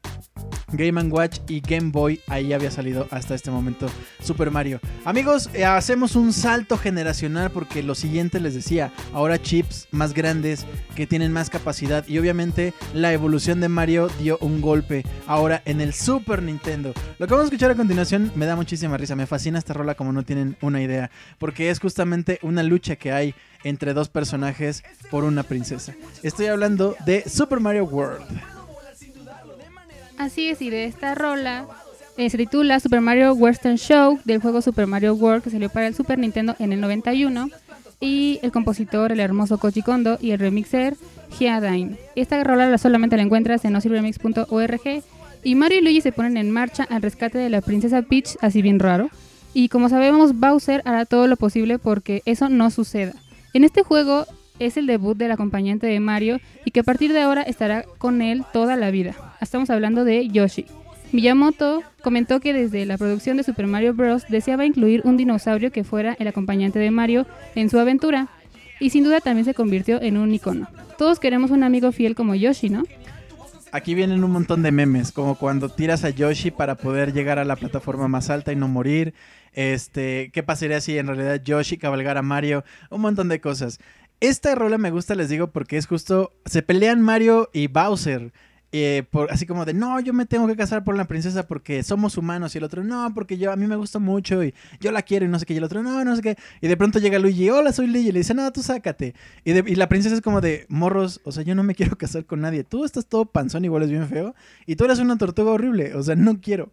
Game Watch y Game Boy, ahí había salido hasta este momento Super Mario. Amigos, eh, hacemos un salto generacional porque lo siguiente les decía, ahora chips más grandes que tienen más capacidad y obviamente la evolución de Mario dio un golpe ahora en el Super Nintendo. Lo que vamos a escuchar a continuación me da muchísima risa, me fascina esta rola como no tienen una idea, porque es justamente una lucha que hay entre dos personajes por una princesa. Estoy hablando de Super Mario World. Así es, y de esta rola eh, se titula Super Mario Western Show del juego Super Mario World que salió para el Super Nintendo en el 91 y el compositor, el hermoso Koji Kondo y el remixer Hyadain. Esta rola la solamente la encuentras en osiremix.org y Mario y Luigi se ponen en marcha al rescate de la princesa Peach, así bien raro. Y como sabemos, Bowser hará todo lo posible porque eso no suceda. En este juego es el debut del acompañante de Mario y que a partir de ahora estará con él toda la vida. Estamos hablando de Yoshi. Miyamoto comentó que desde la producción de Super Mario Bros. deseaba incluir un dinosaurio que fuera el acompañante de Mario en su aventura y sin duda también se convirtió en un icono. Todos queremos un amigo fiel como Yoshi, ¿no? Aquí vienen un montón de memes, como cuando tiras a Yoshi para poder llegar a la plataforma más alta y no morir. Este, ¿qué pasaría si en realidad Yoshi cabalgara a Mario? Un montón de cosas. Esta rola me gusta, les digo, porque es justo. Se pelean Mario y Bowser. eh, por, así como de, no, yo me tengo que casar por la princesa porque somos humanos. Y el otro, no, porque yo a mí me gusta mucho y yo la quiero y no sé qué. Y el otro, no, no sé qué. Y de pronto llega Luigi, hola, soy Luigi. Y le dice, no, tú sácate. Y, y la princesa es como de, morros, o sea, yo no me quiero casar con nadie. Tú estás todo panzón, igual es bien feo. Y tú eres una tortuga horrible. O sea, no quiero.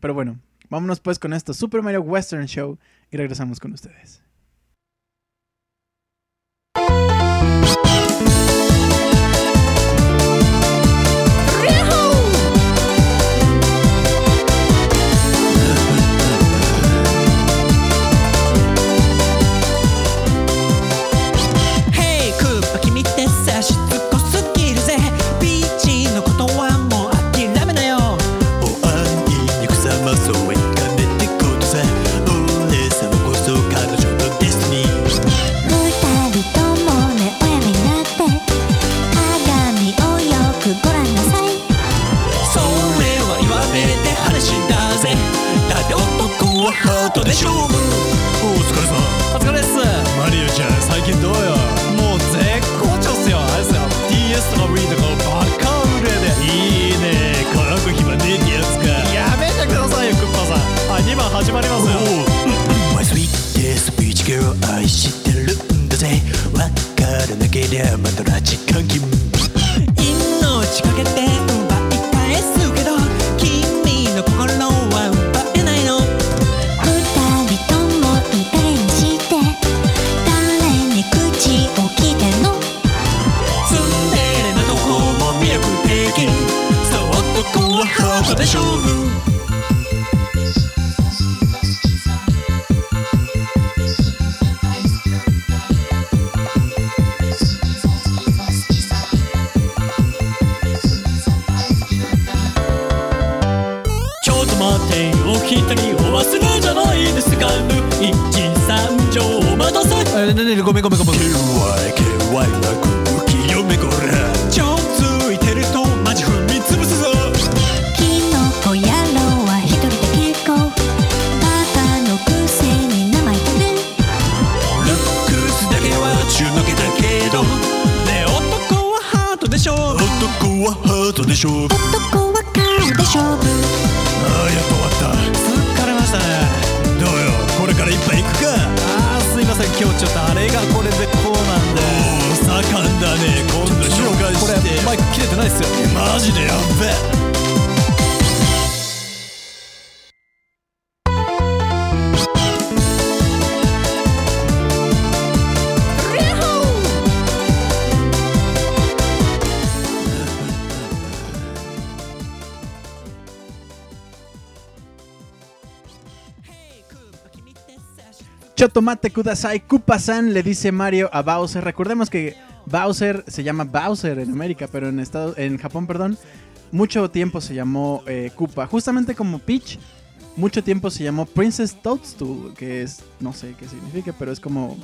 Pero bueno, vámonos pues con esto. Super Mario Western Show. Y regresamos con ustedes. 愛してるんだぜ。わからなけりゃまた拉致監禁命かけて奪い返すけど君の心は奪えないの。二人ともいい加減にして誰に口を聞いてんの？ツンデレなとこも魅力的。そう男はハートで勝負 el Come Chotomate Kudasai Kupasan le dice Mario a Bowser. Recordemos que Bowser se llama Bowser en América, pero en, Estado, en Japón, perdón, mucho tiempo se llamó eh, Koopa. Justamente como Peach, mucho tiempo se llamó Princess Toadstool, que es, no sé qué significa, pero es como,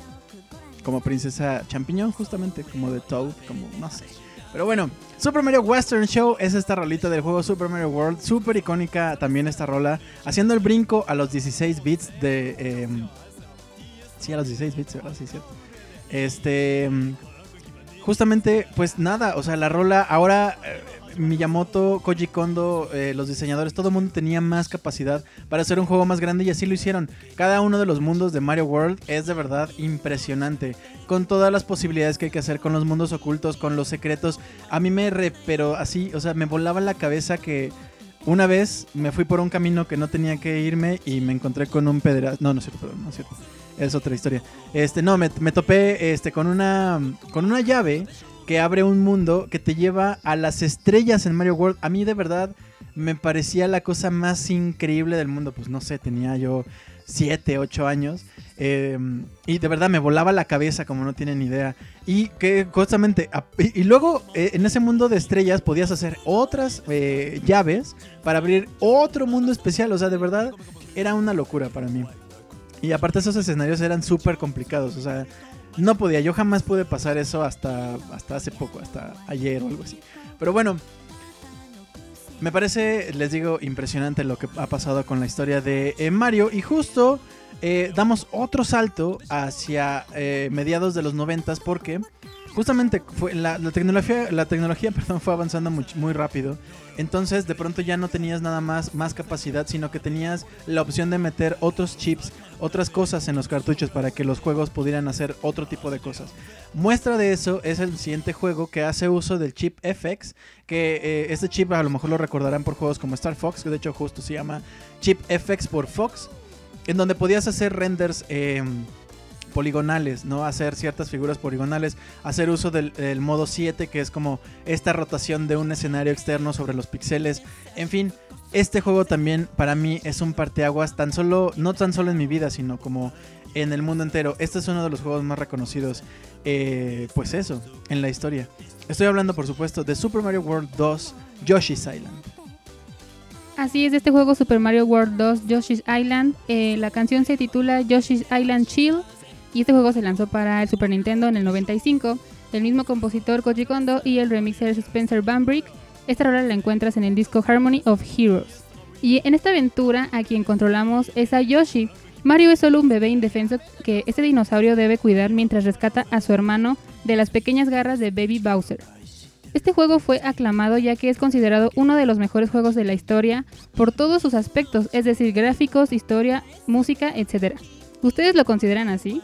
como princesa champiñón, justamente, como de Toad, como, no sé. Pero bueno, Super Mario Western Show es esta rolita del juego Super Mario World, súper icónica también esta rola, haciendo el brinco a los 16 bits de... em, Sí, a los 16 bits, ¿verdad? Sí, cierto. Este. Justamente, pues nada, o sea, la rola. Ahora, eh, Miyamoto, Koji Kondo, eh, los diseñadores, todo el mundo tenía más capacidad para hacer un juego más grande y así lo hicieron. Cada uno de los mundos de Mario World es de verdad impresionante. Con todas las posibilidades que hay que hacer, con los mundos ocultos, con los secretos. A mí me re. Pero así, o sea, me volaba la cabeza que. Una vez me fui por un camino que no tenía que irme y me encontré con un pedazo. No, no es cierto, perdón, no es cierto. Es otra historia. Este, no, me, topé este, con, una, con una llave que abre un mundo que te lleva a las estrellas en Mario World. A mí de verdad me parecía la cosa más increíble del mundo. Pues no sé, tenía yo 7, 8 años. eh, y de verdad me volaba la cabeza como no tienen idea. Y que justamente... y luego eh, en ese mundo de estrellas podías hacer otras eh, llaves para abrir otro mundo especial. O sea, de verdad era una locura para mí. Y aparte esos escenarios eran súper complicados, o sea, no podía, yo jamás pude pasar eso hasta, hasta hace poco, hasta ayer o algo así. Pero bueno, me parece, les digo, impresionante lo que ha pasado con la historia de eh, Mario y justo eh, damos otro salto hacia eh, mediados de los noventas porque justamente fue la, la tecnología, la tecnología perdón, fue avanzando muy, muy rápido. Entonces de pronto ya no tenías nada más, más capacidad, sino que tenías la opción de meter otros chips, otras cosas en los cartuchos para que los juegos pudieran hacer otro tipo de cosas. Muestra de eso es el siguiente juego que hace uso del chip FX, que eh, este chip a lo mejor lo recordarán por juegos como Star Fox, que de hecho justo se llama chip FX por Fox, en donde podías hacer renders... eh, poligonales, ¿no? Hacer ciertas figuras poligonales, hacer uso del, modo 7, que es como esta rotación de un escenario externo sobre los píxeles. En fin, este juego también para mí es un parteaguas, tan solo, no tan solo en mi vida, sino como en el mundo entero. Este es uno de los juegos más reconocidos, eh, pues eso, en la historia. Estoy hablando, por supuesto, de Super Mario World 2 Yoshi's Island. Así es, este juego Super Mario World 2 Yoshi's Island. eh, la canción se titula Yoshi's Island Chill y este juego se lanzó para el Super Nintendo en el 95. El mismo compositor Koji Kondo y el remixer Spencer Van Brick. Esta rola la encuentras en el disco Harmony of Heroes. Y en esta aventura a quien controlamos es a Yoshi. Mario es solo un bebé indefenso que este dinosaurio debe cuidar mientras rescata a su hermano de las pequeñas garras de Baby Bowser. Este juego fue aclamado ya que es considerado uno de los mejores juegos de la historia por todos sus aspectos, es decir, gráficos, historia, música, etc. ¿Ustedes lo consideran así?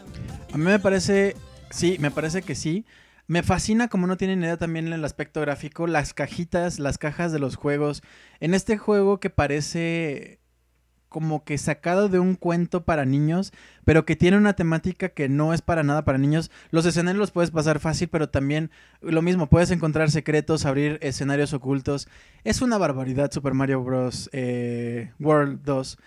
A mí me parece, sí, me parece que sí. Me fascina, como no tienen idea, también el aspecto gráfico, las cajitas, las cajas de los juegos. En este juego que parece como que sacado de un cuento para niños, pero que tiene una temática que no es para nada para niños. Los escenarios los puedes pasar fácil, pero también lo mismo, puedes encontrar secretos, abrir escenarios ocultos. Es una barbaridad Super Mario Bros. eh, World 2.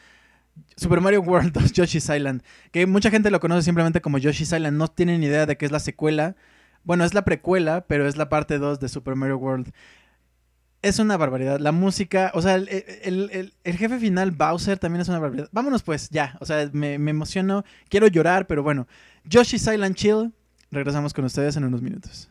Super Mario World 2 Yoshi's Island, que mucha gente lo conoce simplemente como Yoshi's Island, no tienen idea de que es la secuela. Bueno, es la precuela, pero es la parte 2 de Super Mario World. Es una barbaridad. La música, o sea, el, el- el- el jefe final, Bowser, también es una barbaridad. Vámonos pues, ya. O sea, me, me emociono. Quiero llorar, pero bueno. Yoshi's Island Chill. Regresamos con ustedes en unos minutos.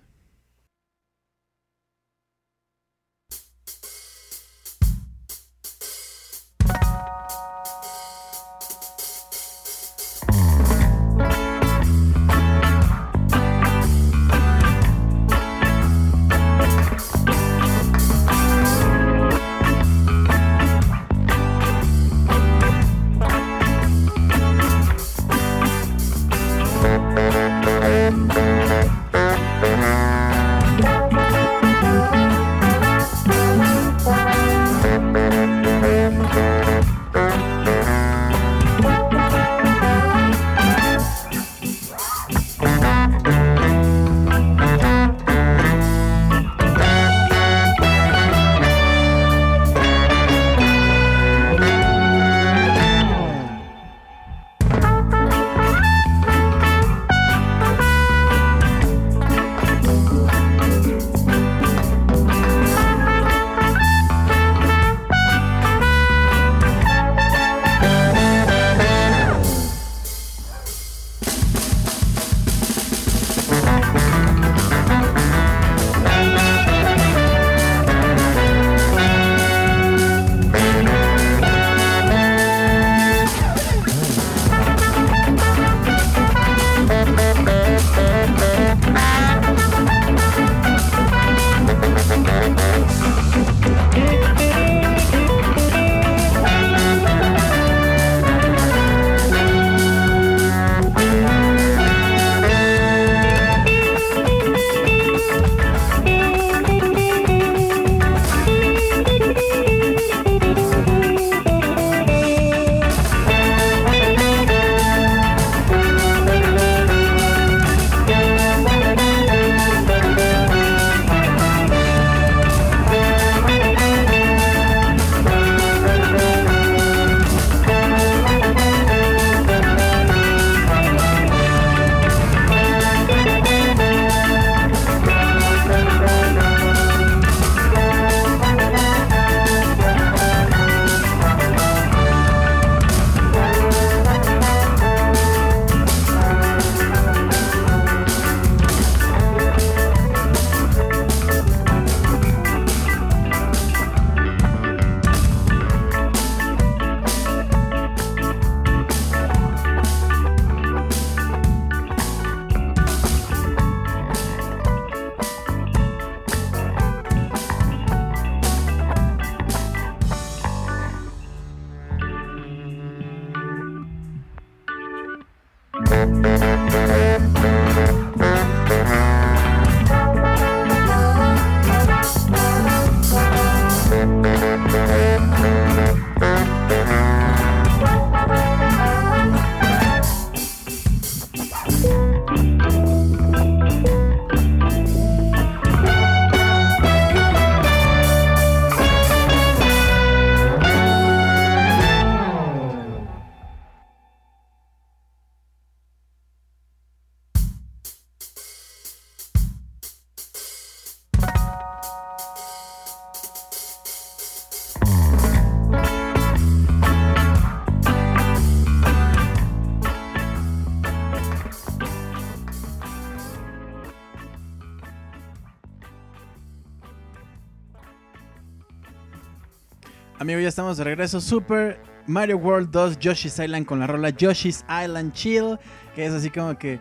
Ya estamos de regreso. Super Mario World 2 Yoshi's Island con la rola Yoshi's Island Chill, que es así como que,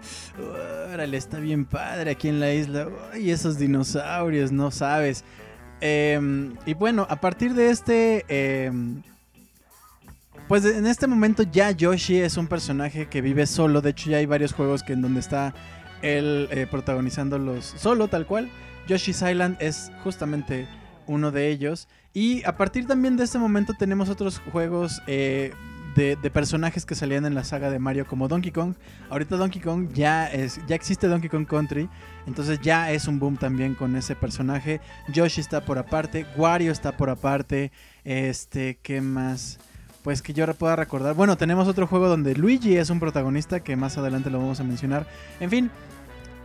órale, está bien padre aquí en la isla, y esos dinosaurios, no sabes. Em, y bueno, a partir de este... em, pues en este momento ya Yoshi es un personaje que vive solo. De hecho, ya hay varios juegos que en donde está él eh, protagonizándolos solo, tal cual. Yoshi's Island es justamente uno de ellos. Y a partir también de este momento tenemos otros juegos eh, de, de personajes que salían en la saga de Mario como Donkey Kong. Ahorita Donkey Kong ya, es, ya existe Donkey Kong Country. Entonces ya es un boom también con ese personaje. Yoshi está por aparte. Wario está por aparte. Este, ¿qué más? Pues que yo pueda recordar. Bueno, tenemos otro juego donde Luigi es un protagonista que más adelante lo vamos a mencionar. En fin,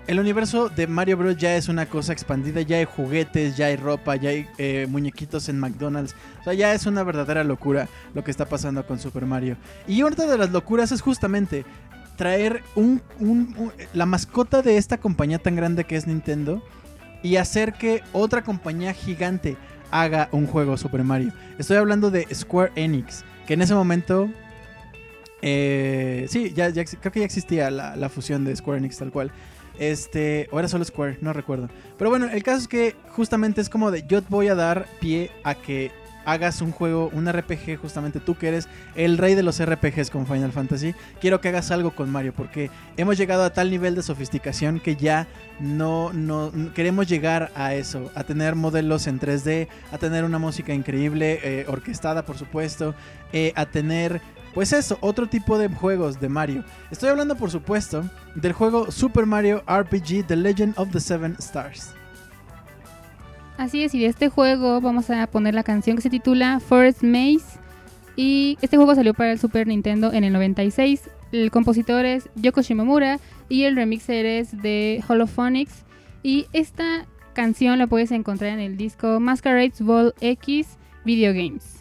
el universo de Mario Bros. ya es una cosa expandida. Ya hay juguetes, ya hay ropa, ya hay eh, muñequitos en McDonald's. O sea, ya es una verdadera locura lo que está pasando con Super Mario. Y otra de las locuras es justamente traer un, la mascota de esta compañía tan grande que es Nintendo y hacer que otra compañía gigante haga un juego Super Mario. Estoy hablando de Square Enix, que en ese momento... eh, sí, ya, creo que ya existía la, la fusión de Square Enix tal cual. Este, o era solo Square, no recuerdo. Pero bueno, el caso es que justamente es como de yo voy a dar pie a que hagas un juego, un RPG, justamente tú que eres el rey de los RPGs con Final Fantasy, quiero que hagas algo con Mario, porque hemos llegado a tal nivel de sofisticación que ya no, no no- queremos llegar a eso, a tener modelos en 3D, a tener una música increíble, eh, orquestada por supuesto, eh, a tener pues eso, otro tipo de juegos de Mario. Estoy hablando, por supuesto, del juego Super Mario RPG The Legend of the Seven Stars. Así es, y de este juego vamos a poner la canción que se titula Forest Maze. Y este juego salió para el Super Nintendo en el 96. El compositor es Yoko Shimomura y el remixer es de Holophonics. Y esta canción la puedes encontrar en el disco Masquerades Ball X Video Games.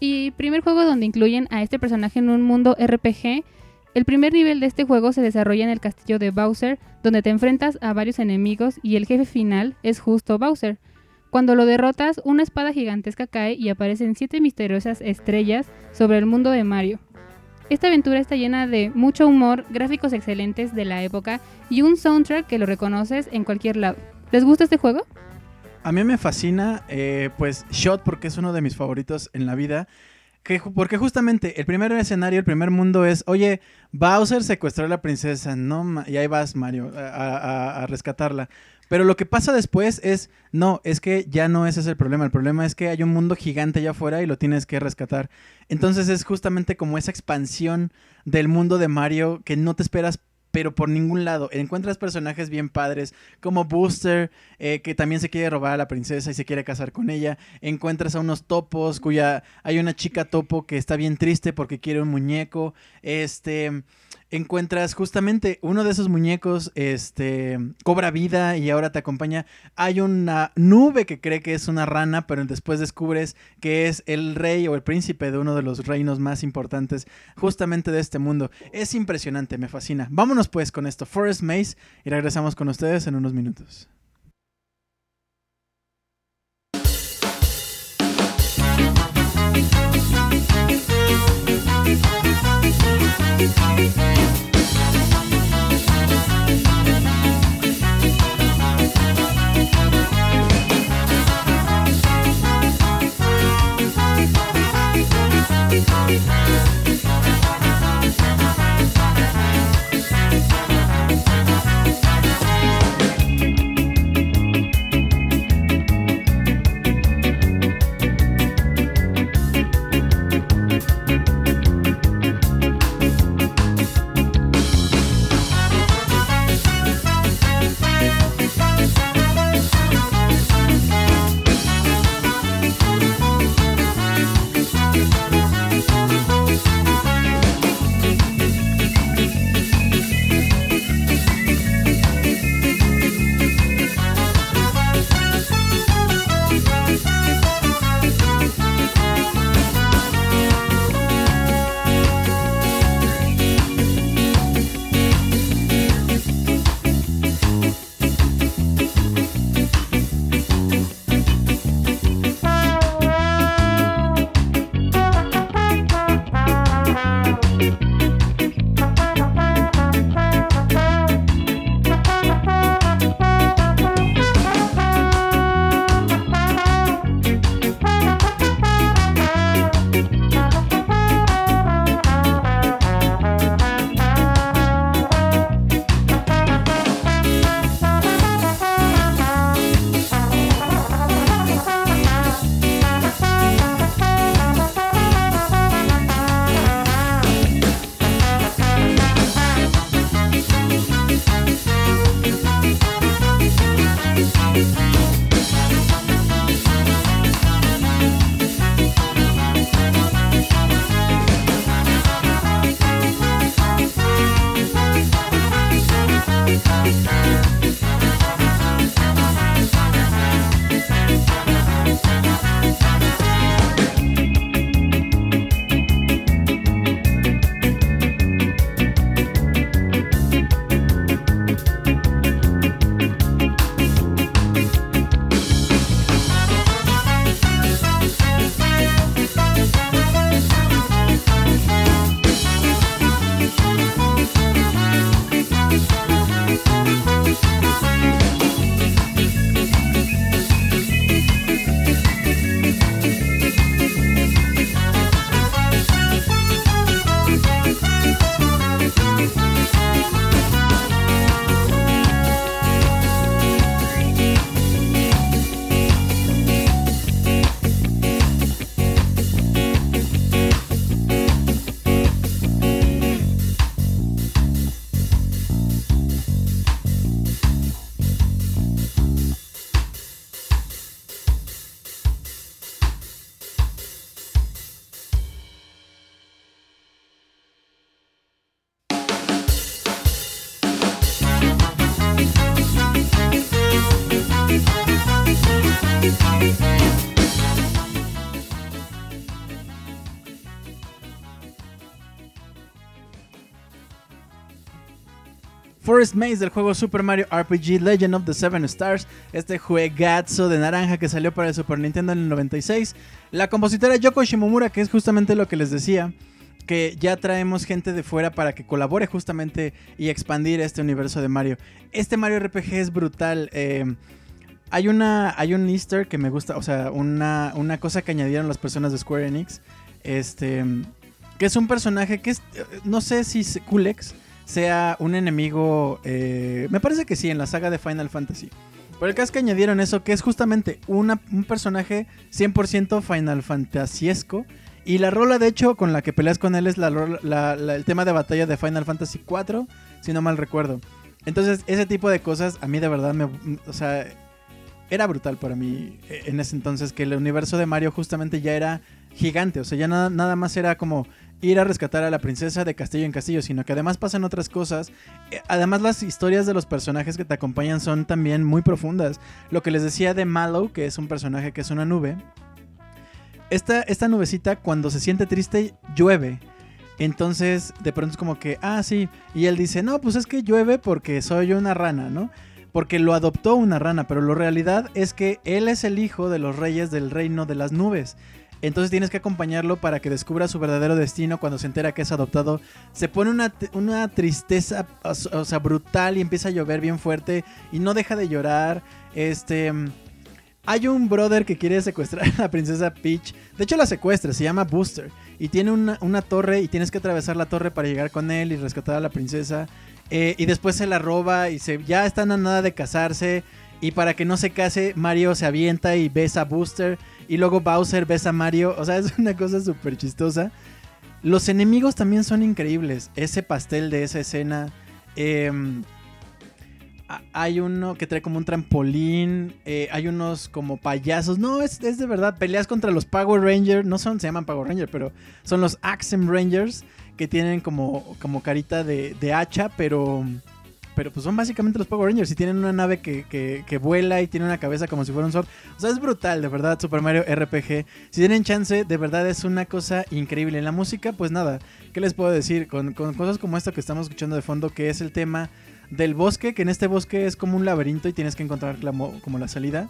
Y primer juego donde incluyen a este personaje en un mundo RPG. El primer nivel de este juego se desarrolla en el castillo de Bowser, donde te enfrentas a varios enemigos y el jefe final es justo Bowser. Cuando lo derrotas, una espada gigantesca cae y aparecen siete misteriosas estrellas sobre el mundo de Mario. Esta aventura está llena de mucho humor, gráficos excelentes de la época y un soundtrack que lo reconoces en cualquier lado. ¿Les gusta este juego? A mí me fascina, eh, pues, Shot porque es uno de mis favoritos en la vida. Porque justamente el primer escenario, el primer mundo es, oye, Bowser secuestró a la princesa, no, y ahí vas, Mario, a, a- a rescatarla. Pero lo que pasa después es, no, es que ya no ese es el problema. El problema es que hay un mundo gigante allá afuera y lo tienes que rescatar. Entonces es justamente como esa expansión del mundo de Mario que no te esperas pero por ningún lado. Encuentras personajes bien padres, como Booster, eh, que también se quiere robar a la princesa y se quiere casar con ella. Encuentras a unos topos, cuya hay una chica topo que está bien triste porque quiere un muñeco. Este, encuentras justamente uno de esos muñecos, este, cobra vida y ahora te acompaña. Hay una nube que cree que es una rana, pero después descubres que es el rey o el príncipe de uno de los reinos más importantes justamente de este mundo. Es impresionante, me fascina. Vámonos pues con esto, Forest Maze, y regresamos con ustedes en unos minutos. Thank Maze del juego Super Mario RPG Legend of the Seven Stars, este juegazo de naranja que salió para el Super Nintendo en el 96. La compositora Yoko Shimomura, que es justamente lo que les decía, que ya traemos gente de fuera para que colabore justamente y expandir este universo de Mario. Este Mario RPG es brutal. eh, hay una hay un Easter que me gusta, o sea, una, una cosa que añadieron las personas de Square Enix, este, que es un personaje que es, eh, no sé si se- Kulex sea un enemigo, eh, me parece que sí, en la saga de Final Fantasy. Pero el caso que añadieron eso, que es justamente un personaje 100% Final Fantasiesco. Y la rola, de hecho, con la que peleas con él es la, el tema de batalla de Final Fantasy 4, si no mal recuerdo. Entonces, ese tipo de cosas a mí de verdad me... O sea, era brutal para mí eh, en ese entonces que el universo de Mario justamente ya era gigante. O sea, ya nada, nada más era como ir a rescatar a la princesa de castillo en castillo, sino que además pasan otras cosas. Eh, Además, las historias de los personajes que te acompañan son también muy profundas. Lo que les decía de Mallow, que es un personaje que es una nube. Esta, esta nubecita, cuando se siente triste, llueve. Entonces, de pronto es como que, ah, sí. Y él dice, no, pues es que llueve porque soy una rana, ¿no? Porque lo adoptó una rana, pero la realidad es que él es el hijo de los reyes del reino de las nubes. Entonces tienes que acompañarlo para que descubra su verdadero destino cuando se entera que es adoptado. Se pone una, una tristeza, o sea, brutal y empieza a llover bien fuerte y no deja de llorar. Este... Hay un brother que quiere secuestrar a la princesa Peach. De hecho la secuestra, se llama Booster. Y tiene una, una torre y tienes que atravesar la torre para llegar con él y rescatar a la princesa. Eh, y después se la roba y se, ya están a nada de casarse. Y para que no se case, Mario se avienta y besa a Booster. Y luego Bowser besa a Mario. O sea, es una cosa súper chistosa. Los enemigos también son increíbles. Ese pastel de esa escena. em, hay uno que trae como un trampolín. eh, hay unos como payasos. No, es, es de verdad. Peleas contra los Power Rangers. No son, se llaman Power Rangers, pero son los Axem Rangers. Que tienen como, como carita de, de hacha, pero. Pero pues son básicamente los Power Rangers. Y tienen una nave que, que- que vuela y tiene una cabeza como si fuera un sol. O sea, es brutal, de verdad, Super Mario RPG. Si tienen chance, de verdad es una cosa increíble. En la música, pues nada, ¿qué les puedo decir? Con, con cosas como esta que estamos escuchando de fondo, que es el tema del bosque, que en este bosque es como un laberinto y tienes que encontrar la mo- como la salida.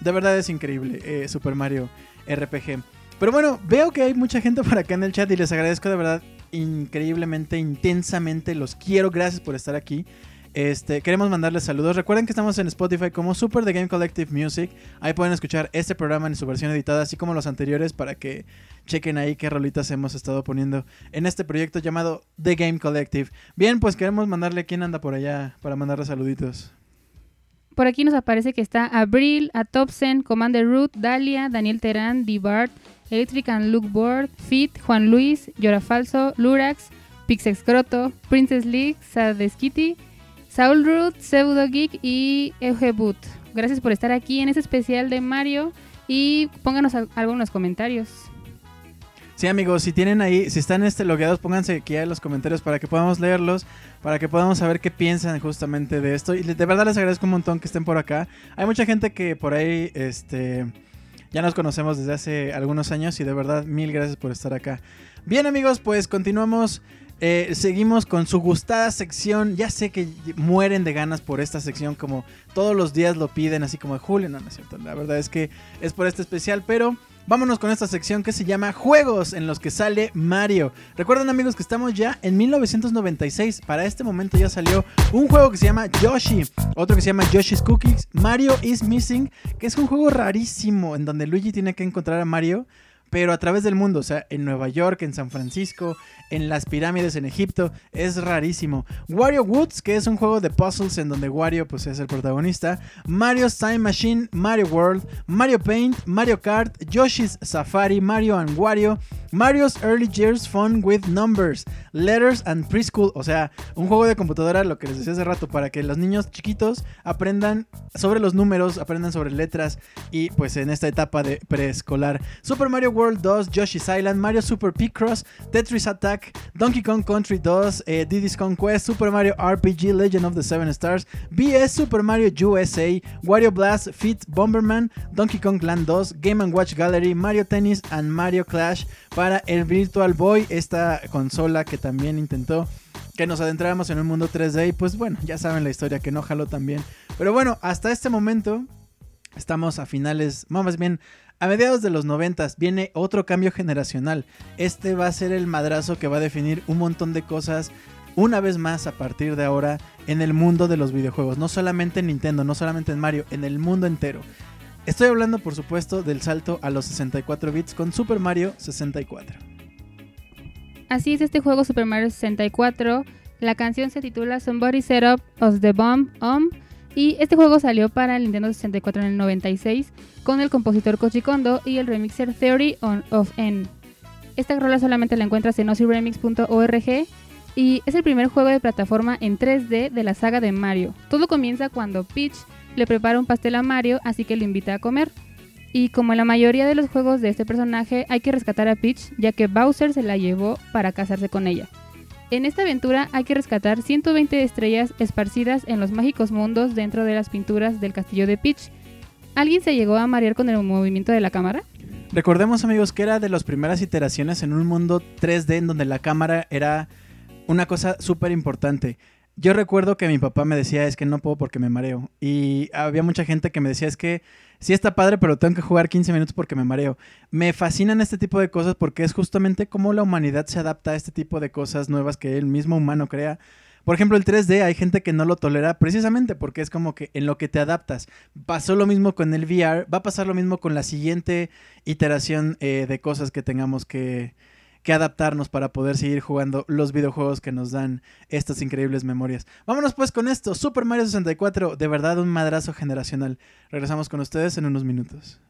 De verdad es increíble, eh, Super Mario RPG. Pero bueno, veo que hay mucha gente por acá en el chat y les agradezco de verdad increíblemente, intensamente. Los quiero, gracias por estar aquí. Este, queremos mandarles saludos. Recuerden que estamos en Spotify como Super The Game Collective Music. Ahí pueden escuchar este programa en su versión editada, así como los anteriores, para que chequen ahí qué rolitas hemos estado poniendo en este proyecto llamado The Game Collective. Bien, pues queremos mandarle quién anda por allá para mandarle saluditos. Por aquí nos aparece que está Abril, Atopsen, Commander Root, Dalia, Daniel Terán, Dibart, Electric and Luke Board, Fit, Juan Luis, Llora Falso, Lurax, Pixex Croto, Princess League, Sadeskitty, Saul Root, Pseudo Geek y Eugeboot. Gracias por estar aquí en este especial de Mario y pónganos al- algo en los comentarios. Sí, amigos, si tienen ahí, si están este logueados, pónganse aquí en los comentarios para que podamos leerlos, para que podamos saber qué piensan justamente de esto. Y de verdad les agradezco un montón que estén por acá. Hay mucha gente que por ahí, este, ya nos conocemos desde hace algunos años y de verdad mil gracias por estar acá. Bien, amigos, pues continuamos. Eh, seguimos con su gustada sección. Ya sé que mueren de ganas por esta sección, como todos los días lo piden, así como de Julio. No, no es cierto. La verdad es que es por este especial, pero vámonos con esta sección que se llama Juegos en los que sale Mario. Recuerden, amigos, que estamos ya en 1996. Para este momento ya salió un juego que se llama Yoshi, otro que se llama Yoshi's Cookies, Mario is Missing, que es un juego rarísimo en donde Luigi tiene que encontrar a Mario pero a través del mundo, o sea, en Nueva York, en San Francisco, en las pirámides en Egipto, es rarísimo. Wario Woods, que es un juego de puzzles en donde Wario pues es el protagonista, Mario's Time Machine, Mario World, Mario Paint, Mario Kart, Yoshi's Safari, Mario and Wario, Mario's Early Years Fun with Numbers, Letters and Preschool, o sea, un juego de computadora, lo que les decía hace rato, para que los niños chiquitos aprendan sobre los números, aprendan sobre letras y pues en esta etapa de preescolar. Super Mario World 2, Yoshi's Island, Mario Super Picross, Tetris Attack, Donkey Kong Country 2, eh, Diddy's Conquest, Super Mario RPG, Legend of the Seven Stars, BS Super Mario USA, Wario Blast, Fit Bomberman, Donkey Kong Land 2, Game ⁇ Watch Gallery, Mario Tennis and Mario Clash el Virtual Boy, esta consola que también intentó que nos adentráramos en un mundo 3D y pues bueno, ya saben la historia que no jaló tan bien. Pero bueno, hasta este momento estamos a finales, más bien a mediados de los 90 viene otro cambio generacional. Este va a ser el madrazo que va a definir un montón de cosas una vez más a partir de ahora en el mundo de los videojuegos, no solamente en Nintendo, no solamente en Mario, en el mundo entero. Estoy hablando, por supuesto, del salto a los 64 bits con Super Mario 64. Así es este juego Super Mario 64. La canción se titula Somebody Set Up Us the Bomb On. Y este juego salió para el Nintendo 64 en el 96 con el compositor Koji Kondo y el remixer Theory on- of N. Esta rola solamente la encuentras en ozyremix.org y es el primer juego de plataforma en 3D de la saga de Mario. Todo comienza cuando Peach le prepara un pastel a Mario, así que lo invita a comer. Y como en la mayoría de los juegos de este personaje, hay que rescatar a Peach, ya que Bowser se la llevó para casarse con ella. En esta aventura hay que rescatar 120 estrellas esparcidas en los mágicos mundos dentro de las pinturas del castillo de Peach. ¿Alguien se llegó a marear con el movimiento de la cámara? Recordemos amigos que era de las primeras iteraciones en un mundo 3D en donde la cámara era una cosa súper importante. Yo recuerdo que mi papá me decía es que no puedo porque me mareo. Y había mucha gente que me decía es que sí está padre pero tengo que jugar 15 minutos porque me mareo. Me fascinan este tipo de cosas porque es justamente cómo la humanidad se adapta a este tipo de cosas nuevas que el mismo humano crea. Por ejemplo, el 3D hay gente que no lo tolera precisamente porque es como que en lo que te adaptas. Pasó lo mismo con el VR, va a pasar lo mismo con la siguiente iteración eh, de cosas que tengamos que, que adaptarnos para poder seguir jugando los videojuegos que nos dan estas increíbles memorias. Vámonos pues con esto, Super Mario 64, de verdad un madrazo generacional. Regresamos con ustedes en unos minutos.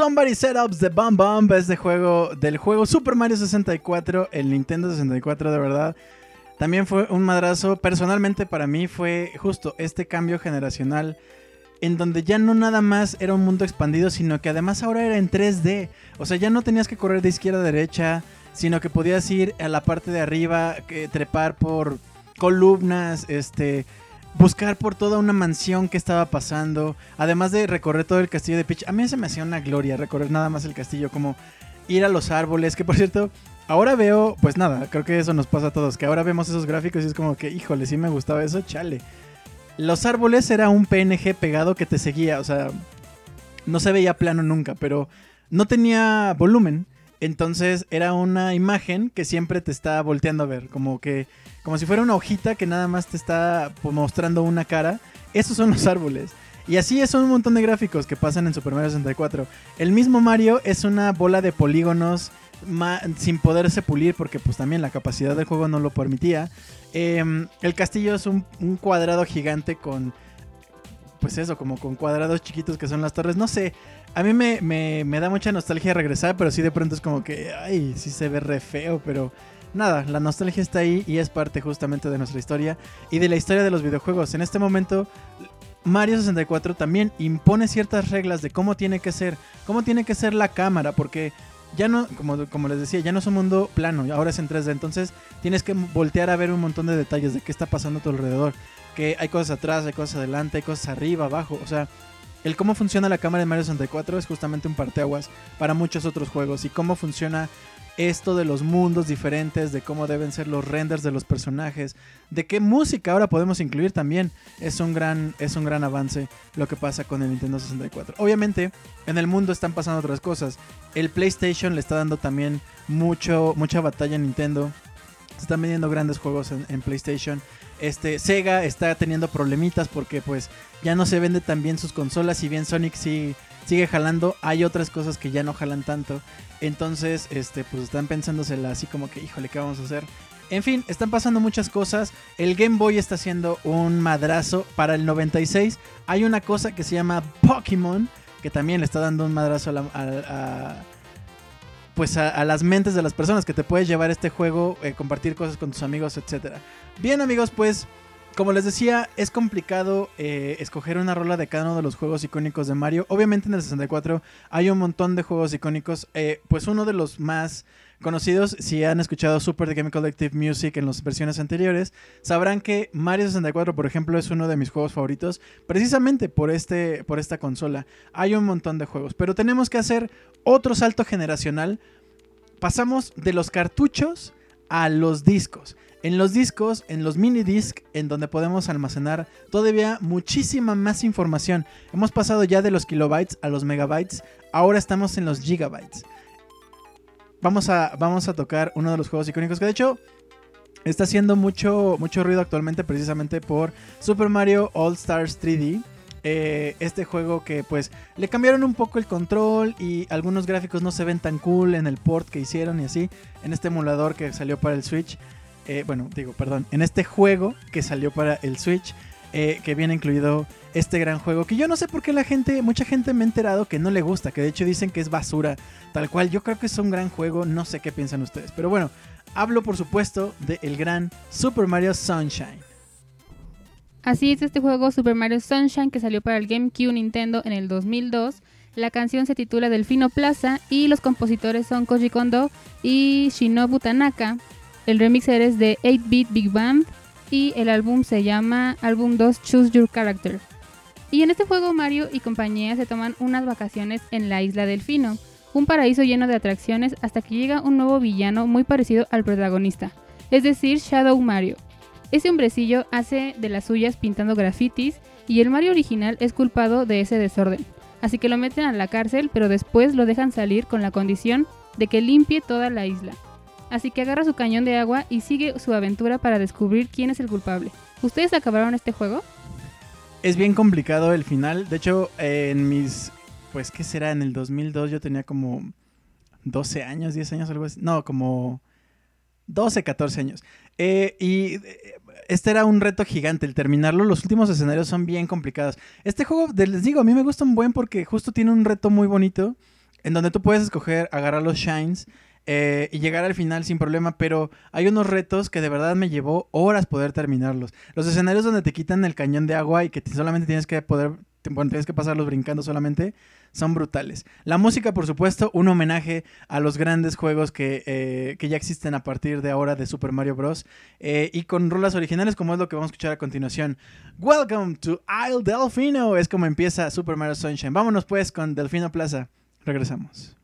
Somebody Setups de Bomb Bomb es de juego, del juego Super Mario 64, el Nintendo 64 de verdad. También fue un madrazo. Personalmente para mí fue justo este cambio generacional en donde ya no nada más era un mundo expandido, sino que además ahora era en 3D. O sea, ya no tenías que correr de izquierda a derecha, sino que podías ir a la parte de arriba, trepar por columnas, este, buscar por toda una mansión que estaba pasando, además de recorrer todo el castillo de Peach. A mí se me hacía una gloria recorrer nada más el castillo, como ir a los árboles, que por cierto, ahora veo, pues nada, creo que eso nos pasa a todos, que ahora vemos esos gráficos y es como que, híjole, sí me gustaba eso, chale. Los árboles era un PNG pegado que te seguía, o sea, no se veía plano nunca, pero no tenía volumen. Entonces era una imagen que siempre te está volteando a ver, como que como si fuera una hojita que nada más te está pues, mostrando una cara. Esos son los árboles. Y así son un montón de gráficos que pasan en Super Mario 64. El mismo Mario es una bola de polígonos sin poderse pulir porque pues también la capacidad del juego no lo permitía. Em, el castillo es un, un cuadrado gigante con pues eso, como con cuadrados chiquitos que son las torres. No sé, a mí me, me- da mucha nostalgia regresar, pero sí de pronto es como que, ay, sí se ve re feo, pero nada, la nostalgia está ahí y es parte justamente de nuestra historia y de la historia de los videojuegos. En este momento, Mario 64 también impone ciertas reglas de cómo tiene que ser, cómo tiene que ser la cámara, porque ya no, como, como les decía, ya no es un mundo plano, ahora es en 3D, entonces tienes que voltear a ver un montón de detalles de qué está pasando a tu alrededor, que hay cosas atrás, hay cosas adelante, hay cosas arriba, abajo, o sea, el cómo funciona la cámara de Mario 64 es justamente un parteaguas para muchos otros juegos y cómo funciona esto de los mundos diferentes, de cómo deben ser los renders de los personajes, de qué música ahora podemos incluir también. Es un gran, es un gran avance lo que pasa con el Nintendo 64. Obviamente, en el mundo están pasando otras cosas. El PlayStation le está dando también mucho, mucha batalla a Nintendo. Se están vendiendo grandes juegos en, PlayStation. Este, Sega está teniendo problemitas porque pues ya no se vende tan bien sus consolas. Si bien Sonic sí, sigue jalando, hay otras cosas que ya no jalan tanto. Entonces, este, pues están pensándosela así como que, híjole, ¿qué vamos a hacer? En fin, están pasando muchas cosas. El Game Boy está haciendo un madrazo. Para el 96 hay una cosa que se llama Pokémon, que también le está dando un madrazo a, la- a- pues a, a las mentes de las personas, que te puedes llevar este juego, eh, compartir cosas con tus amigos, etc. Bien amigos, pues como les decía, es complicado eh, escoger una rola de cada uno de los juegos icónicos de Mario. Obviamente en el 64 hay un montón de juegos icónicos. eh, pues uno de los más conocidos, si han escuchado Super The Game Collective Music en las versiones anteriores, sabrán que Mario 64, por ejemplo, es uno de mis juegos favoritos, precisamente por, este, por esta consola. Hay un montón de juegos, pero tenemos que hacer otro salto generacional. Pasamos de los cartuchos a los discos. En los discos, en los mini disc, en donde podemos almacenar todavía muchísima más información. Hemos pasado ya de los kilobytes a los megabytes, ahora estamos en los gigabytes. Vamos a, vamos a tocar uno de los juegos icónicos que de hecho está haciendo mucho, mucho ruido actualmente precisamente por Super Mario All Stars 3D. Eh, este juego que pues le cambiaron un poco el control y algunos gráficos no se ven tan cool en el port que hicieron y así. En este emulador que salió para el Switch. Eh, bueno, digo, perdón. En este juego que salió para el Switch. Eh, que viene incluido este gran juego. Que yo no sé por qué la gente, mucha gente me ha enterado que no le gusta. Que de hecho dicen que es basura. Tal cual, yo creo que es un gran juego. No sé qué piensan ustedes. Pero bueno, hablo por supuesto del gran Super Mario Sunshine. Así es este juego Super Mario Sunshine que salió para el GameCube Nintendo en el 2002. La canción se titula Delfino Plaza y los compositores son Koji Kondo y Shinobu Tanaka. El remixer es de 8-Bit Big Band y el álbum se llama Álbum 2 Choose Your Character. Y en este juego Mario y compañía se toman unas vacaciones en la isla Delfino, un paraíso lleno de atracciones hasta que llega un nuevo villano muy parecido al protagonista, es decir, Shadow Mario. Ese hombrecillo hace de las suyas pintando grafitis y el Mario original es culpado de ese desorden. Así que lo meten a la cárcel, pero después lo dejan salir con la condición de que limpie toda la isla. Así que agarra su cañón de agua y sigue su aventura para descubrir quién es el culpable. ¿Ustedes acabaron este juego? Es bien complicado el final. De hecho, eh, en mis. Pues, ¿qué será? En el 2002 yo tenía como 12 años, 10 años, algo así. No, como 12, 14 años. Eh, y eh, este era un reto gigante el terminarlo. Los últimos escenarios son bien complicados. Este juego, les digo, a mí me gusta un buen porque justo tiene un reto muy bonito. en donde tú puedes escoger agarrar los shines eh, y llegar al final sin problema, pero hay unos retos que de verdad me llevó horas poder terminarlos. Los escenarios donde te quitan el cañón de agua y que solamente tienes que poder, tienes que pasarlos brincando solamente, son brutales. La música, por supuesto, un homenaje a los grandes juegos que, eh, que ya existen a partir de ahora de Super Mario Bros. eh, y con rolas originales como es lo que vamos a escuchar a continuación. Welcome to Isle Delfino, es como empieza Super Mario Sunshine. Vámonos pues con Delfino Plaza. Regresamos.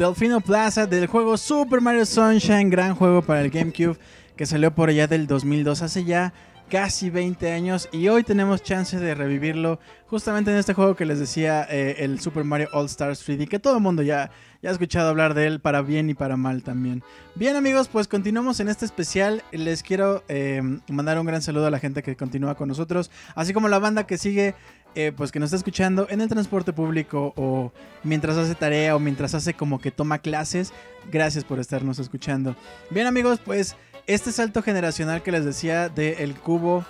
Delfino Plaza del juego Super Mario Sunshine, gran juego para el GameCube que salió por allá del 2002, hace ya casi 20 años y hoy tenemos chance de revivirlo justamente en este juego que les decía, eh, el Super Mario All Stars 3D, que todo el mundo ya, ya ha escuchado hablar de él para bien y para mal también. Bien amigos, pues continuamos en este especial. Les quiero eh, mandar un gran saludo a la gente que continúa con nosotros, así como la banda que sigue eh, pues que nos está escuchando en el transporte público o mientras hace tarea o mientras hace como que toma clases. Gracias por estarnos escuchando. Bien amigos, pues este salto generacional que les decía del cubo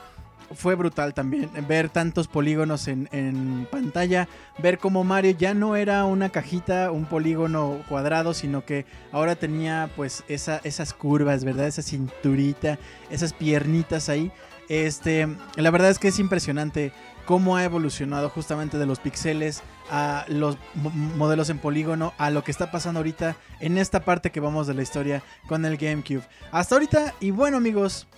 fue brutal también. Ver tantos polígonos en, en pantalla, ver cómo Mario ya no era una cajita, un polígono cuadrado, sino que ahora tenía pues esa, esas curvas, ¿verdad? Esa cinturita, esas piernitas ahí. Este, la verdad es que es impresionante cómo ha evolucionado justamente de los pixeles a los mo- modelos en polígono a lo que está pasando ahorita en esta parte que vamos de la historia con el GameCube. Hasta ahorita y bueno amigos,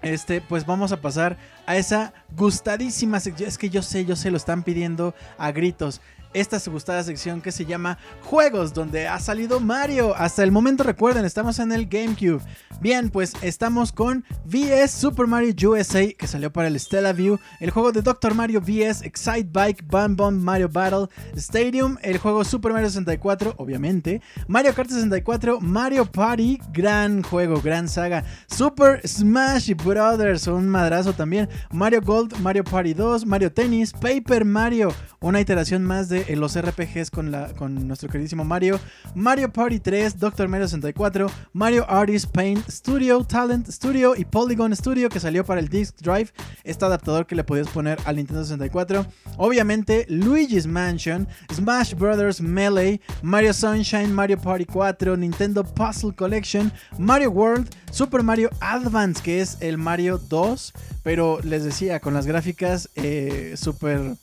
este, pues vamos a pasar a esa gustadísima. Es que yo sé, yo sé, lo están pidiendo a gritos. Esta su sección que se llama Juegos, donde ha salido Mario. Hasta el momento recuerden, estamos en el GameCube. Bien, pues estamos con VS Super Mario USA, que salió para el Stella View. El juego de Dr. Mario VS, Excite Bike, Bun Bun Mario Battle, Stadium. El juego Super Mario 64, obviamente. Mario Kart 64, Mario Party, gran juego, gran saga. Super Smash Brothers, un madrazo también. Mario Gold, Mario Party 2, Mario Tennis, Paper Mario, una iteración más de los RPGs con, la, con nuestro queridísimo Mario. Mario Party 3, Doctor Mario 64, Mario Artist Paint Studio, Talent Studio y Polygon Studio que salió para el Disk Drive. Este adaptador que le podías poner al Nintendo 64. Obviamente Luigi's Mansion, Smash Brothers Melee, Mario Sunshine, Mario Party 4, Nintendo Puzzle Collection, Mario World, Super Mario Advance que es el Mario 2. Pero les decía, con las gráficas eh, super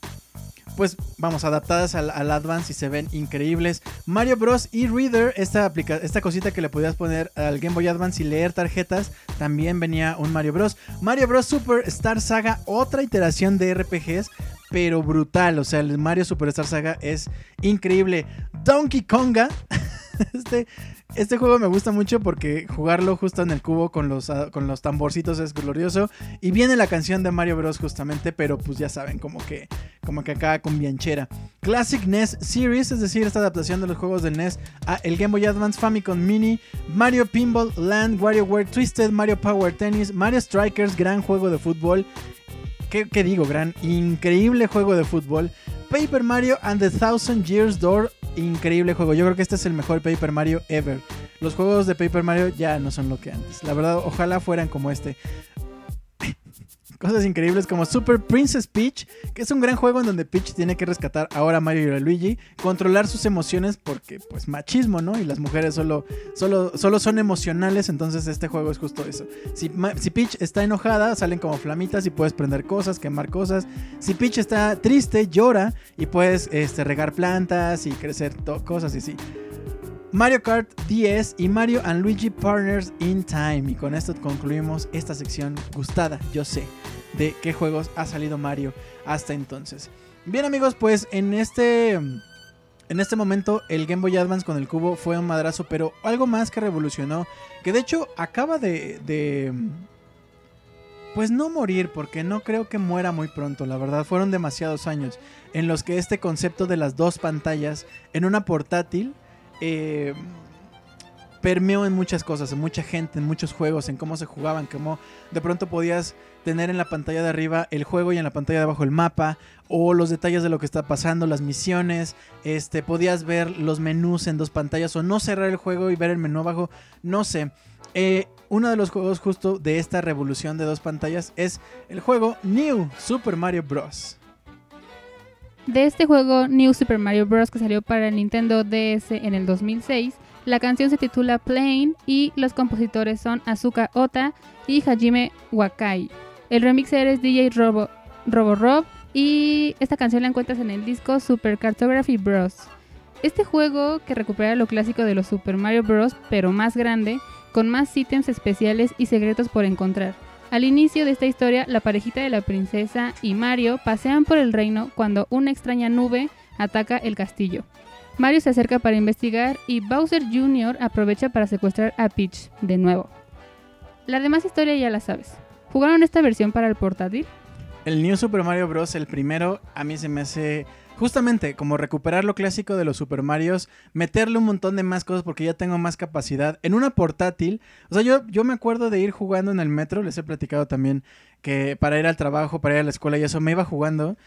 pues vamos, adaptadas al, Advance y se ven increíbles. Mario Bros. e-Reader, esta, aplica esta cosita que le podías poner al Game Boy Advance y leer tarjetas, también venía un Mario Bros. Mario Bros. Super Star Saga, otra iteración de RPGs, pero brutal. O sea, el Mario Super Star Saga es increíble. Donkey Konga, este, este juego me gusta mucho porque jugarlo justo en el cubo con los, ah, con los tamborcitos es glorioso. Y viene la canción de Mario Bros. justamente, pero pues ya saben, como que, como que acá con bianchera. Classic NES Series, es decir, esta adaptación de los juegos del NES a el Game Boy Advance Famicom Mini, Mario Pinball Land, WarioWare Twisted, Mario Power Tennis, Mario Strikers, gran juego de fútbol. ¿Qué, qué digo? Gran, increíble juego de fútbol. Paper Mario and the Thousand Years Door, increíble juego. Yo creo que este es el mejor Paper Mario ever. Los juegos de Paper Mario ya no son lo que antes. La verdad, ojalá fueran como este. Cosas increíbles como Super Princess Peach, que es un gran juego en donde Peach tiene que rescatar ahora a Mario y a Luigi, controlar sus emociones porque pues machismo, ¿no? Y las mujeres solo, solo, solo son emocionales, entonces este juego es justo eso. Si, Peach está enojada, salen como flamitas y puedes prender cosas, quemar cosas. Si Peach está triste, llora y puedes este, regar plantas y crecer cosas y así. Mario Kart 10 y Mario and Luigi Partners in Time. Y con esto concluimos esta sección gustada, yo sé, de qué juegos ha salido Mario hasta entonces. Bien amigos, pues en este... En este momento el Game Boy Advance con el cubo fue un madrazo, pero algo más que revolucionó, que de hecho acaba de... de pues no morir, porque no creo que muera muy pronto, la verdad. Fueron demasiados años en los que este concepto de las dos pantallas en una portátil eh, permeó en muchas cosas, en mucha gente, en muchos juegos, en cómo se jugaban, cómo de pronto podías tener en la pantalla de arriba el juego y en la pantalla de abajo el mapa, o los detalles de lo que está pasando, las misiones, este, podías ver los menús en dos pantallas, o no cerrar el juego y ver el menú abajo, no sé. Eh, uno de los juegos justo de esta revolución de dos pantallas es el juego New Super Mario Bros. De este juego, New Super Mario Bros. que salió para Nintendo DS en el 2006, la canción se titula Plain y los compositores son Azuka Ota y Hajime Wakai. El remixer es DJ Robo, Robo Rob y esta canción la encuentras en el disco Super Cartography Bros. Este juego que recupera lo clásico de los Super Mario Bros. pero más grande, con más ítems especiales y secretos por encontrar. Al inicio de esta historia, la parejita de la princesa y Mario pasean por el reino cuando una extraña nube ataca el castillo. Mario se acerca para investigar y Bowser Jr. aprovecha para secuestrar a Peach de nuevo. La demás historia ya la sabes. ¿Jugaron esta versión para el portátil? El New Super Mario Bros. el primero a mí se me hace justamente como recuperar lo clásico de los Super Marios, meterle un montón de más cosas porque ya tengo más capacidad en una portátil. O sea, yo, yo me acuerdo de ir jugando en el metro, les he platicado también que para ir al trabajo, para ir a la escuela y eso me iba jugando.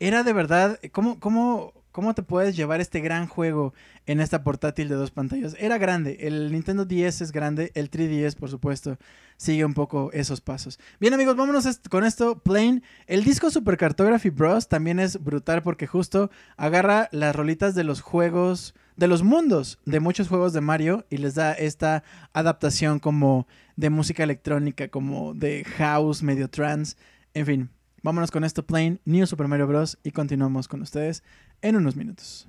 Era de verdad, ¿cómo, cómo, cómo te puedes llevar este gran juego en esta portátil de dos pantallas? Era grande, el Nintendo 10 es grande, el 3DS por supuesto sigue un poco esos pasos. Bien amigos, vámonos con esto, Plain. El disco Super Cartography Bros. también es brutal porque justo agarra las rolitas de los juegos, de los mundos de muchos juegos de Mario y les da esta adaptación como de música electrónica, como de house, medio trance, en fin. Vámonos con esto, Plain, New Super Mario Bros. y continuamos con ustedes en unos minutos.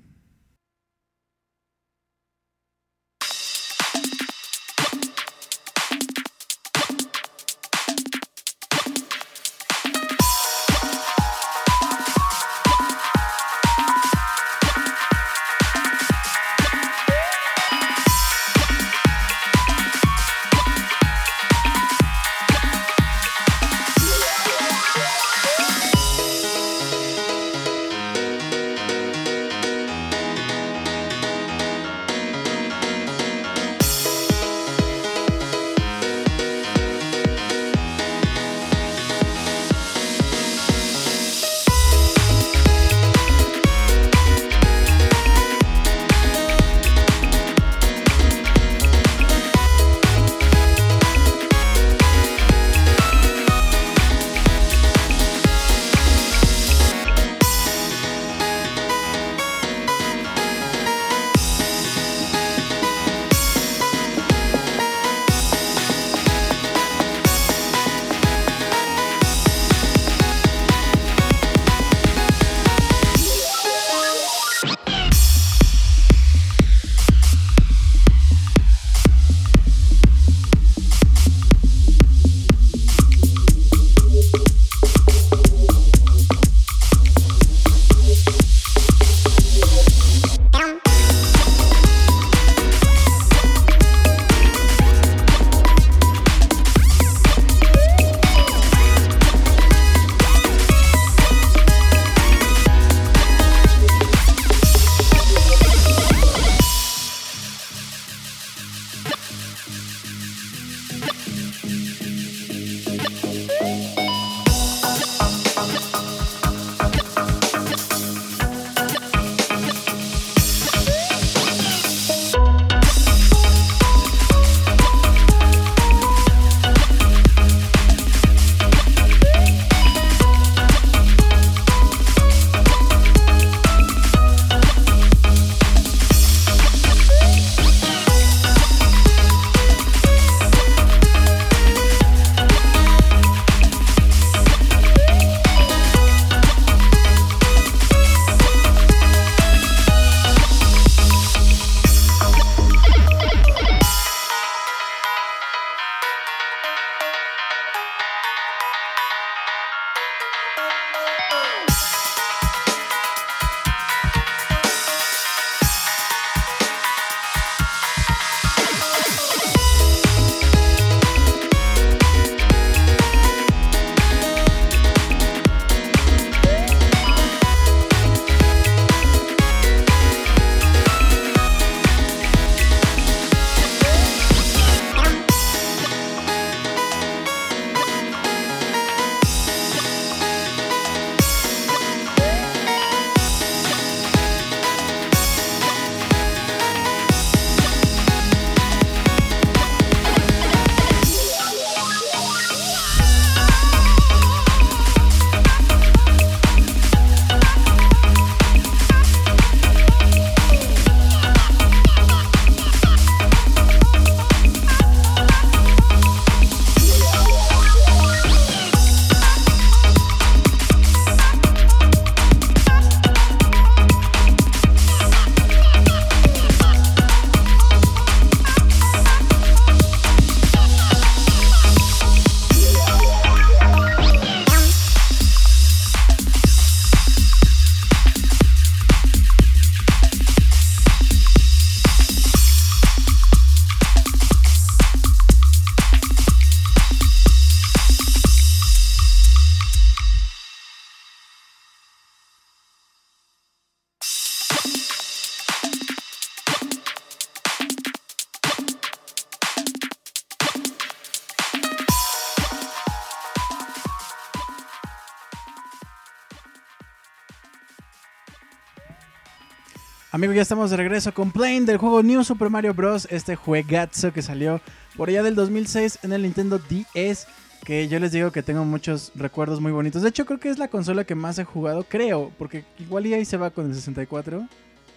Amigos, ya estamos de regreso con Plane del juego New Super Mario Bros. Este juegazo que salió por allá del 2006 en el Nintendo DS. Que yo les digo que tengo muchos recuerdos muy bonitos. De hecho, creo que es la consola que más he jugado, creo. Porque igual y ahí se va con el 64.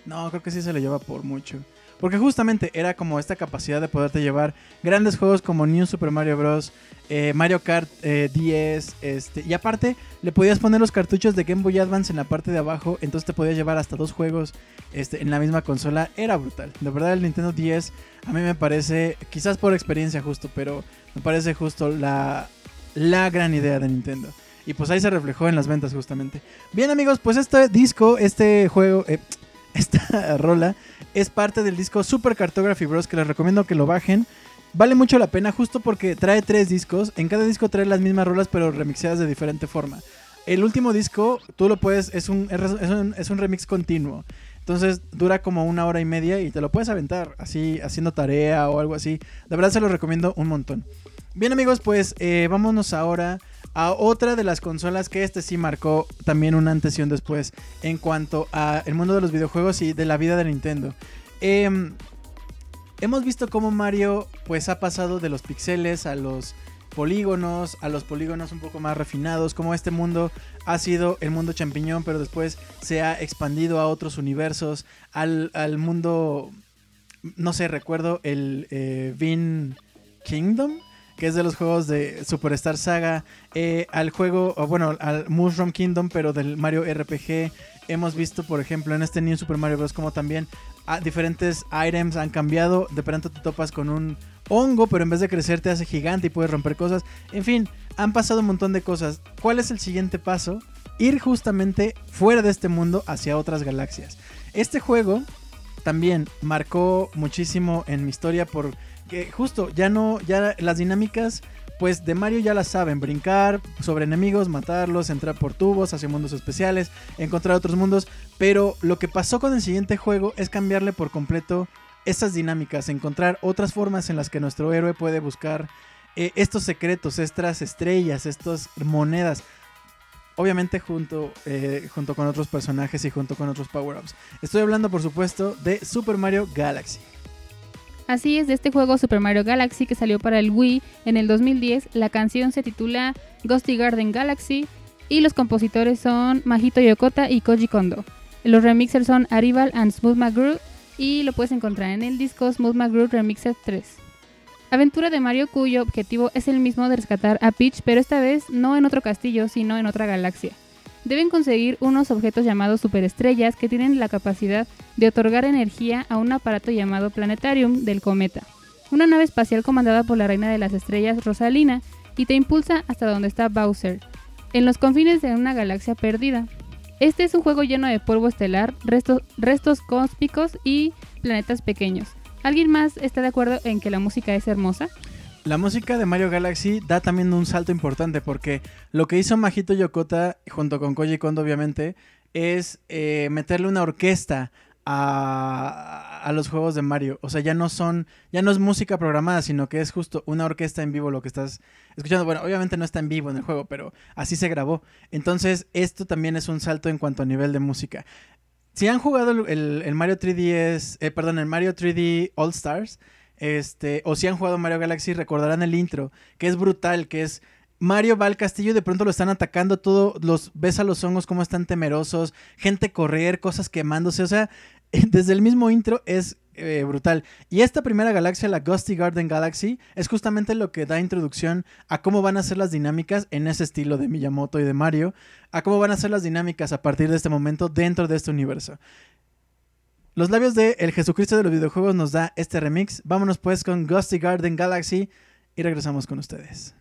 No, creo que sí se le lleva por mucho. Porque justamente era como esta capacidad de poderte llevar grandes juegos como New Super Mario Bros. eh, Mario Kart eh, 10. Este, y aparte, le podías poner los cartuchos de Game Boy Advance en la parte de abajo. Entonces te podías llevar hasta dos juegos este, en la misma consola. Era brutal. De verdad, el Nintendo 10 a mí me parece, quizás por experiencia justo, pero me parece justo la, la gran idea de Nintendo. Y pues ahí se reflejó en las ventas justamente. Bien amigos, pues este disco, este juego, eh, esta rola es parte del disco Super Cartography Bros. que les recomiendo que lo bajen. Vale mucho la pena justo porque trae tres discos. En cada disco trae las mismas rolas pero remixeadas de diferente forma. El último disco tú lo puedes, es un, es un, remix continuo. Entonces dura como una hora y media y te lo puedes aventar así haciendo tarea o algo así. De verdad se lo recomiendo un montón. Bien amigos, pues eh, vámonos ahora a otra de las consolas que este sí marcó también un antes y un después en cuanto a el mundo de los videojuegos y de la vida de Nintendo. Em, hemos visto cómo Mario pues ha pasado de los pixeles a los polígonos, a los polígonos un poco más refinados, como este mundo ha sido el mundo champiñón, pero después se ha expandido a otros universos, al, al mundo, no sé, recuerdo el eh, Vin Kingdom, que es de los juegos de Superstar Saga, eh, al juego, o bueno, al Mushroom Kingdom, pero del Mario RPG. Hemos visto, por ejemplo, en este New Super Mario Bros. como también ah, diferentes items han cambiado. De pronto te topas con un hongo, pero en vez de crecer te hace gigante y puedes romper cosas. En fin, han pasado un montón de cosas. ¿Cuál es el siguiente paso? Ir justamente fuera de este mundo hacia otras galaxias. Este juego también marcó muchísimo en mi historia porque justo ya no, ya las dinámicas pues de Mario ya las saben, brincar sobre enemigos, matarlos, entrar por tubos hacia mundos especiales, encontrar otros mundos, pero lo que pasó con el siguiente juego es cambiarle por completo estas dinámicas, encontrar otras formas en las que nuestro héroe puede buscar eh, estos secretos, estas estrellas, estas monedas. Obviamente junto, eh, junto con otros personajes y junto con otros power-ups. Estoy hablando por supuesto de Super Mario Galaxy. Así es, de este juego Super Mario Galaxy que salió para el Wii en el 2010, la canción se titula Ghosty Garden Galaxy y los compositores son Majito Yokota y Koji Kondo. Los remixers son Arrival and Smooth McGrew y lo puedes encontrar en el disco Smooth McGrew Remixer 3. Aventura de Mario cuyo objetivo es el mismo de rescatar a Peach, pero esta vez no en otro castillo, sino en otra galaxia. Deben conseguir unos objetos llamados superestrellas que tienen la capacidad de otorgar energía a un aparato llamado Planetarium del cometa, una nave espacial comandada por la reina de las estrellas Rosalina y te impulsa hasta donde está Bowser, en los confines de una galaxia perdida. Este es un juego lleno de polvo estelar, restos, restos cósmicos y planetas pequeños. ¿Alguien más está de acuerdo en que la música es hermosa? La música de Mario Galaxy da también un salto importante porque lo que hizo Majito Yokota, junto con Koji Kondo obviamente, es eh, meterle una orquesta a, a, los juegos de Mario. O sea, ya no son, ya no es música programada, sino que es justo una orquesta en vivo lo que estás escuchando. Bueno, obviamente no está en vivo en el juego, pero así se grabó. Entonces, esto también es un salto en cuanto a nivel de música. Si han jugado el, el, Mario 3DS, eh, perdón, el Mario 3D All Stars, este, o si han jugado Mario Galaxy, recordarán el intro, que es brutal, que es Mario va al castillo y de pronto lo están atacando todo, los ves a los hongos como están temerosos, gente correr, cosas quemándose, o sea, desde el mismo intro es eh, brutal. Y esta primera galaxia, la Ghosty Garden Galaxy, es justamente lo que da introducción a cómo van a ser las dinámicas en ese estilo de Miyamoto y de Mario, a cómo van a ser las dinámicas a partir de este momento dentro de este universo. Los labios de El Jesucristo de los videojuegos nos da este remix. Vámonos pues con Ghosty Garden Galaxy y regresamos con ustedes.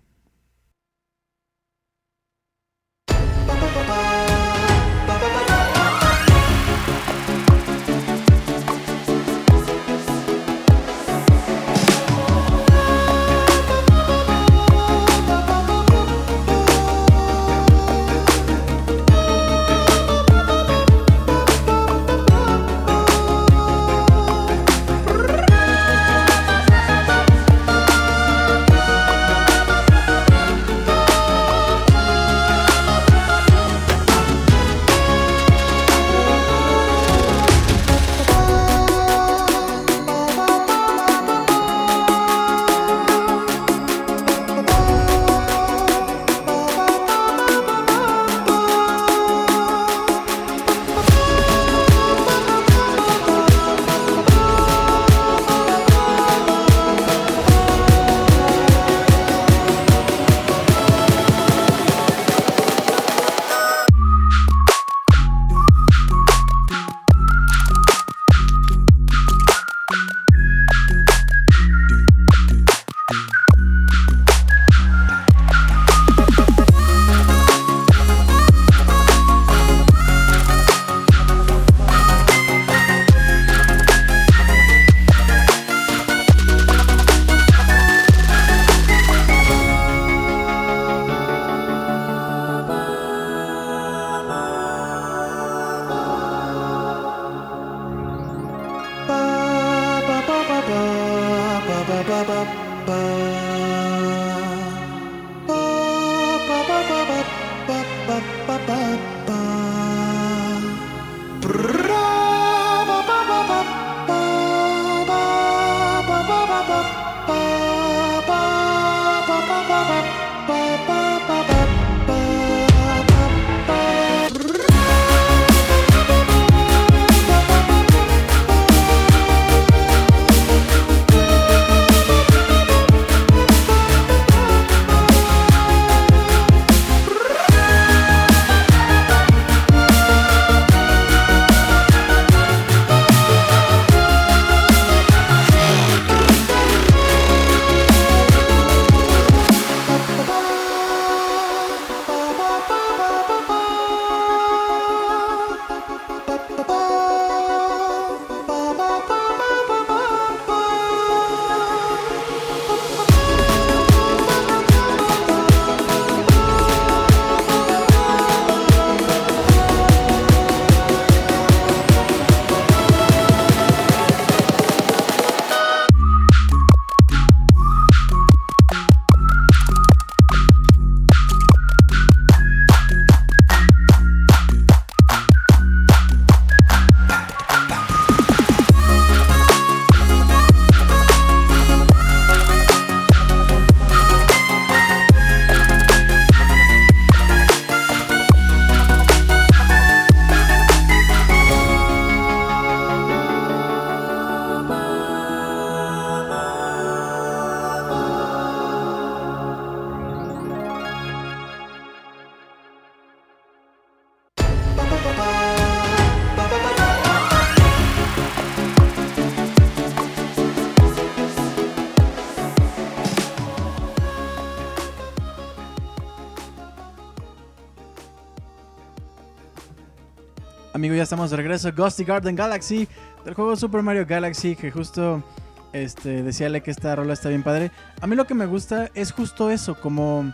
Estamos de regreso. Ghosty Garden Galaxy, del juego Super Mario Galaxy, que justo este, decíale que esta rola está bien padre. A mí lo que me gusta es justo eso, como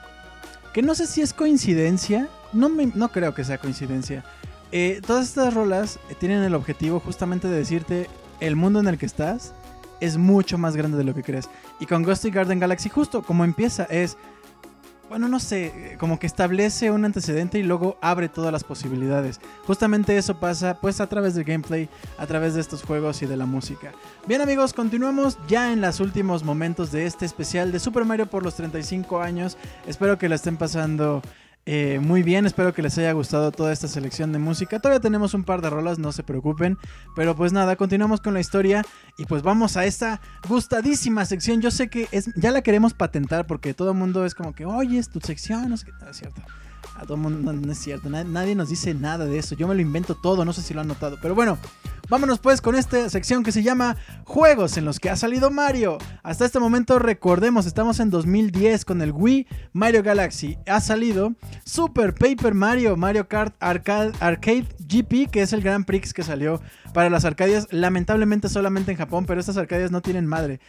que no sé si es coincidencia, no, me- no creo que sea coincidencia. Eh, todas estas rolas tienen el objetivo justamente de decirte el mundo en el que estás es mucho más grande de lo que crees. Y con Ghosty Garden Galaxy justo como empieza es bueno, no sé, eh, como que establece un antecedente y luego abre todas las posibilidades. Justamente eso pasa pues a través del gameplay, a través de estos juegos y de la música. Bien amigos, continuamos ya en los últimos momentos de este especial de Super Mario por los 35 años. Espero que la estén pasando eh, muy bien, espero que les haya gustado toda esta selección de música. Todavía tenemos un par de rolas, no se preocupen. Pero pues nada, continuamos con la historia y pues vamos a esta gustadísima sección. Yo sé que es, ya la queremos patentar porque todo el mundo es como que, oye, es tu sección, no es cierto. A todo mundo, no, es cierto, na- nadie nos dice nada de eso. Yo me lo invento todo, no sé si lo han notado. Pero bueno, vámonos pues con esta sección que se llama Juegos en los que ha salido Mario. Hasta este momento, recordemos, estamos en 2010 con el Wii Mario Galaxy. Ha salido Super Paper Mario, Mario Kart Arcade, Arcade GP, que es el Grand Prix que salió para las Arcadias. Lamentablemente solamente en Japón, pero estas Arcadias no tienen madre.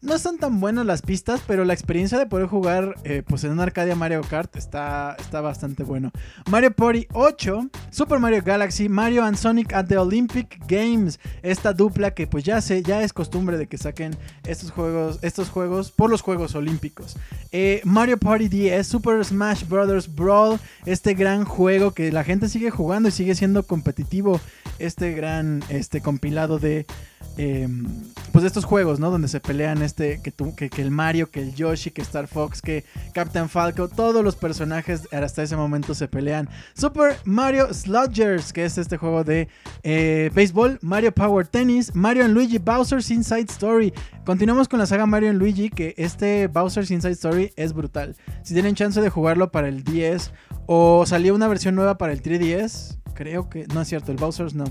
No están tan buenas las pistas, pero la experiencia de poder jugar eh, pues en una Arcadia Mario Kart está, está bastante bueno. Mario Party 8, Super Mario Galaxy, Mario and Sonic at the Olympic Games. Esta dupla que pues ya sé, ya es costumbre de que saquen estos juegos, estos juegos por los Juegos Olímpicos. Eh, Mario Party 10, Super Smash Bros. Brawl, este gran juego que la gente sigue jugando y sigue siendo competitivo. Este gran este compilado de eh, pues de estos juegos, ¿no? Donde se pelean este, que, que, el Mario, que el Yoshi, que Star Fox, que Captain Falco, todos los personajes hasta ese momento se pelean. Super Mario Sludgers, que es este juego de eh, béisbol, Mario Power Tennis, Mario Luigi Bowser's Inside Story. Continuamos con la saga Mario Luigi, que este Bowser's Inside Story es brutal. Si tienen chance de jugarlo para el 10 o salió una versión nueva para el 3DS, creo que no es cierto, el Bowser's no.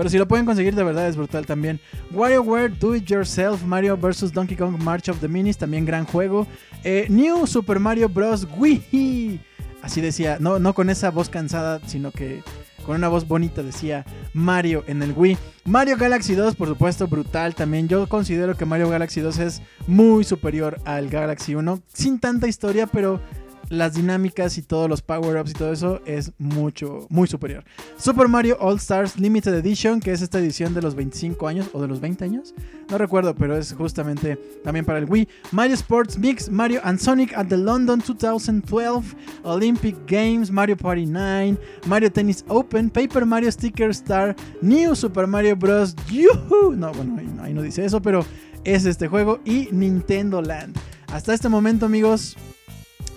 Pero si lo pueden conseguir, de verdad es brutal también. WarioWare Do It Yourself, Mario vs. Donkey Kong March of the Minis, también gran juego. Eh, New Super Mario Bros. Wii. Así decía, no, no con esa voz cansada, sino que con una voz bonita decía Mario en el Wii. Mario Galaxy 2, por supuesto, brutal también. Yo considero que Mario Galaxy 2 es muy superior al Galaxy 1, sin tanta historia, pero las dinámicas y todos los power-ups y todo eso es mucho, muy superior. Super Mario All Stars Limited Edition, que es esta edición de los 25 años o de los 20 años, no recuerdo, pero es justamente también para el Wii. Mario Sports Mix, Mario and Sonic at the London 2012 Olympic Games, Mario Party 9, Mario Tennis Open, Paper Mario Sticker Star, New Super Mario Bros. ¡Yuhu! No, bueno, ahí no, ahí no dice eso, pero es este juego y Nintendo Land. Hasta este momento, amigos,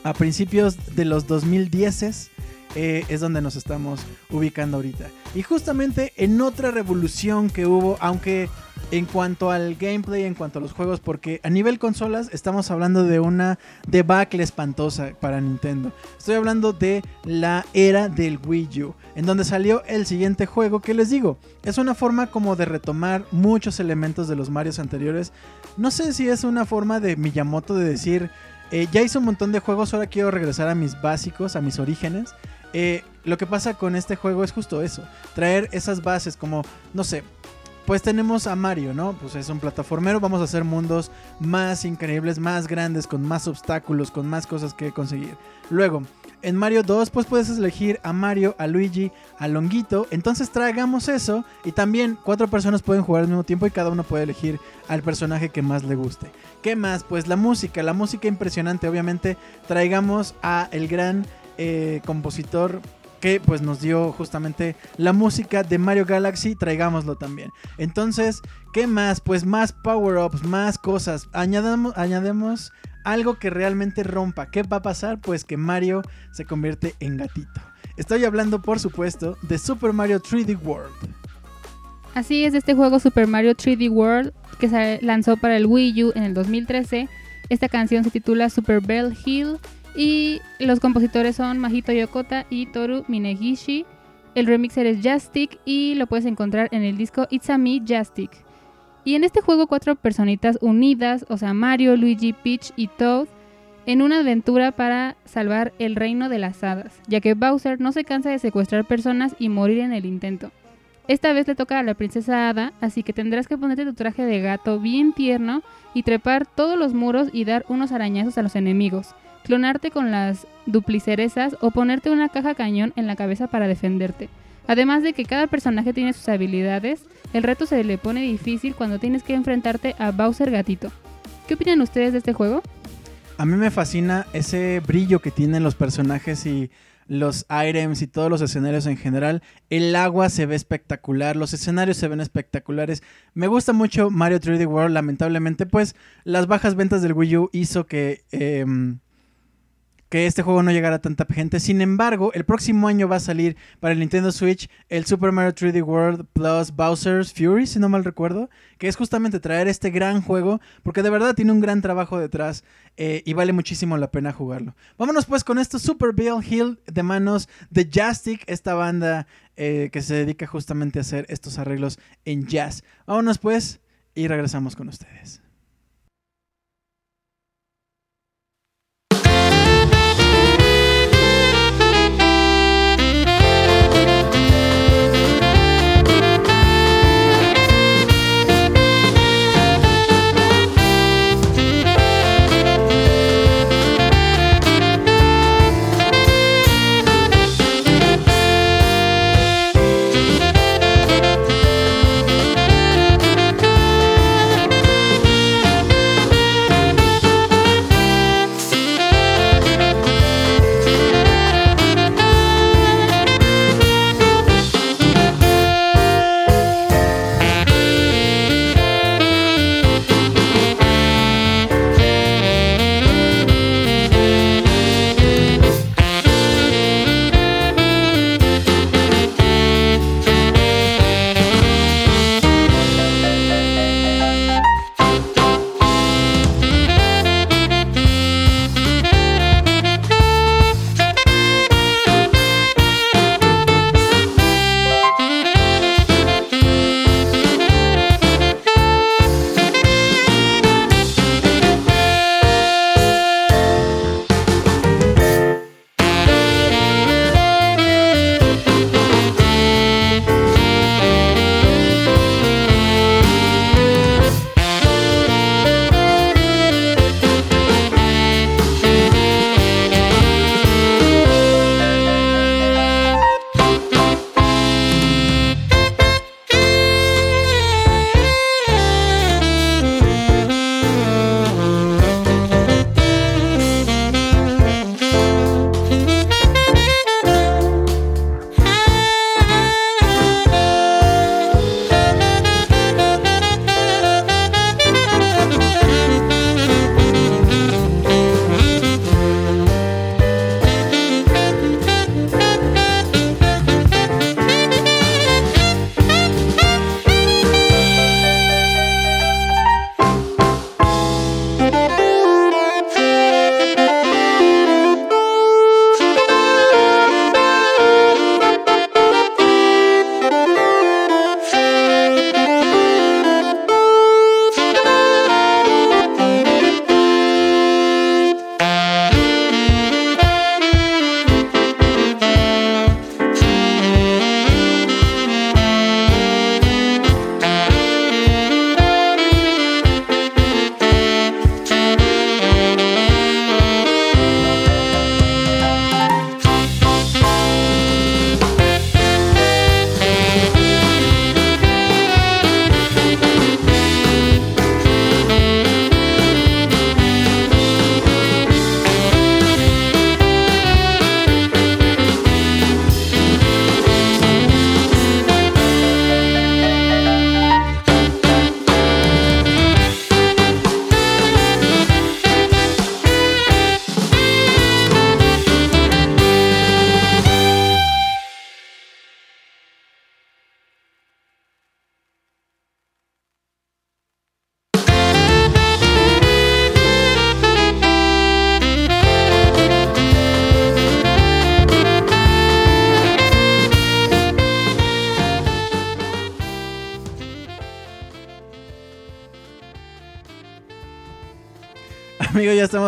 a principios de los 2010 eh, es donde nos estamos ubicando ahorita. Y justamente en otra revolución que hubo, aunque en cuanto al gameplay, en cuanto a los juegos, porque a nivel consolas estamos hablando de una debacle espantosa para Nintendo. Estoy hablando de la era del Wii U, en donde salió el siguiente juego que les digo, es una forma como de retomar muchos elementos de los Marios anteriores. No sé si es una forma de Miyamoto de decir, eh, ya hice un montón de juegos, ahora quiero regresar a mis básicos, a mis orígenes. Eh, lo que pasa con este juego es justo eso, traer esas bases como, no sé, pues tenemos a Mario, ¿no? Pues es un plataformero, vamos a hacer mundos más increíbles, más grandes, con más obstáculos, con más cosas que conseguir. Luego, en Mario 2, pues puedes elegir a Mario, a Luigi, a Longuito. Entonces traigamos eso y también cuatro personas pueden jugar al mismo tiempo y cada uno puede elegir al personaje que más le guste. ¿Qué más? Pues la música, la música impresionante. Obviamente traigamos a el gran eh, compositor que pues nos dio justamente la música de Mario Galaxy, traigámoslo también. Entonces, ¿qué más? Pues más power-ups, más cosas. Añadamos, añademos algo que realmente rompa. ¿Qué va a pasar? Pues que Mario se convierte en gatito. Estoy hablando, por supuesto, de Super Mario 3D World. Así es, este juego Super Mario 3D World que se lanzó para el Wii U en el 2013. Esta canción se titula Super Bell Hill y los compositores son Mahito Yokota y Toru Minegishi. El remixer es Jastic y lo puedes encontrar en el disco It's a Me Jastic. Y en este juego cuatro personitas unidas, o sea Mario, Luigi, Peach y Toad, en una aventura para salvar el reino de las hadas, ya que Bowser no se cansa de secuestrar personas y morir en el intento. Esta vez le toca a la princesa Ada, así que tendrás que ponerte tu traje de gato bien tierno y trepar todos los muros y dar unos arañazos a los enemigos, clonarte con las duplicerezas o ponerte una caja cañón en la cabeza para defenderte. Además de que cada personaje tiene sus habilidades, el reto se le pone difícil cuando tienes que enfrentarte a Bowser Gatito. ¿Qué opinan ustedes de este juego? A mí me fascina ese brillo que tienen los personajes y los items y todos los escenarios en general. El agua se ve espectacular, los escenarios se ven espectaculares. Me gusta mucho Mario 3D World, lamentablemente, pues las bajas ventas del Wii U hizo que, em, que este juego no llegara a tanta gente. Sin embargo, el próximo año va a salir para el Nintendo Switch el Super Mario 3D World Plus Bowser's Fury, si no mal recuerdo, que es justamente traer este gran juego, porque de verdad tiene un gran trabajo detrás eh, y vale muchísimo la pena jugarlo. Vámonos pues con esto Super Bill Hill de manos de Jastic, esta banda eh, que se dedica justamente a hacer estos arreglos en jazz. Vámonos pues y regresamos con ustedes.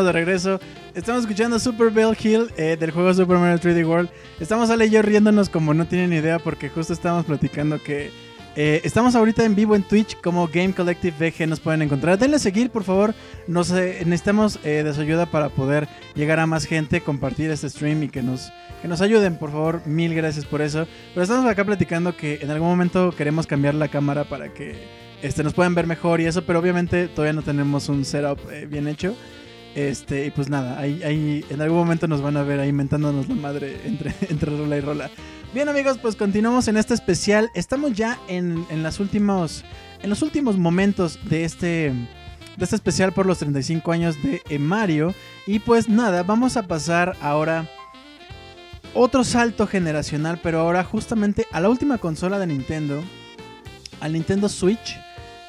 De regreso. Estamos escuchando Super Bell Hill eh, del juego Super Mario 3D World. Estamos Ale y yo riéndonos como no tienen idea porque justo estábamos platicando que eh, estamos ahorita en vivo en Twitch como Game Collective VG nos pueden encontrar. Denle seguir, por favor. Nos, eh, necesitamos de su ayuda para poder llegar a más gente, compartir este stream y que nos, que nos ayuden, por favor. Mil gracias por eso. Pero estamos acá platicando que en algún momento queremos cambiar la cámara para que este, nos puedan ver mejor y eso, pero obviamente todavía no tenemos un setup bien hecho. Este, y pues nada, ahí, ahí en algún momento nos van a ver ahí mentándonos la madre entre, entre rola y rola. Bien amigos, pues continuamos en este especial. Estamos ya en, en, las últimos, en los últimos momentos de este, de este especial por los 35 años de eh, Mario. Y pues nada, vamos a pasar ahora otro salto generacional, pero ahora justamente a la última consola de Nintendo, al Nintendo Switch,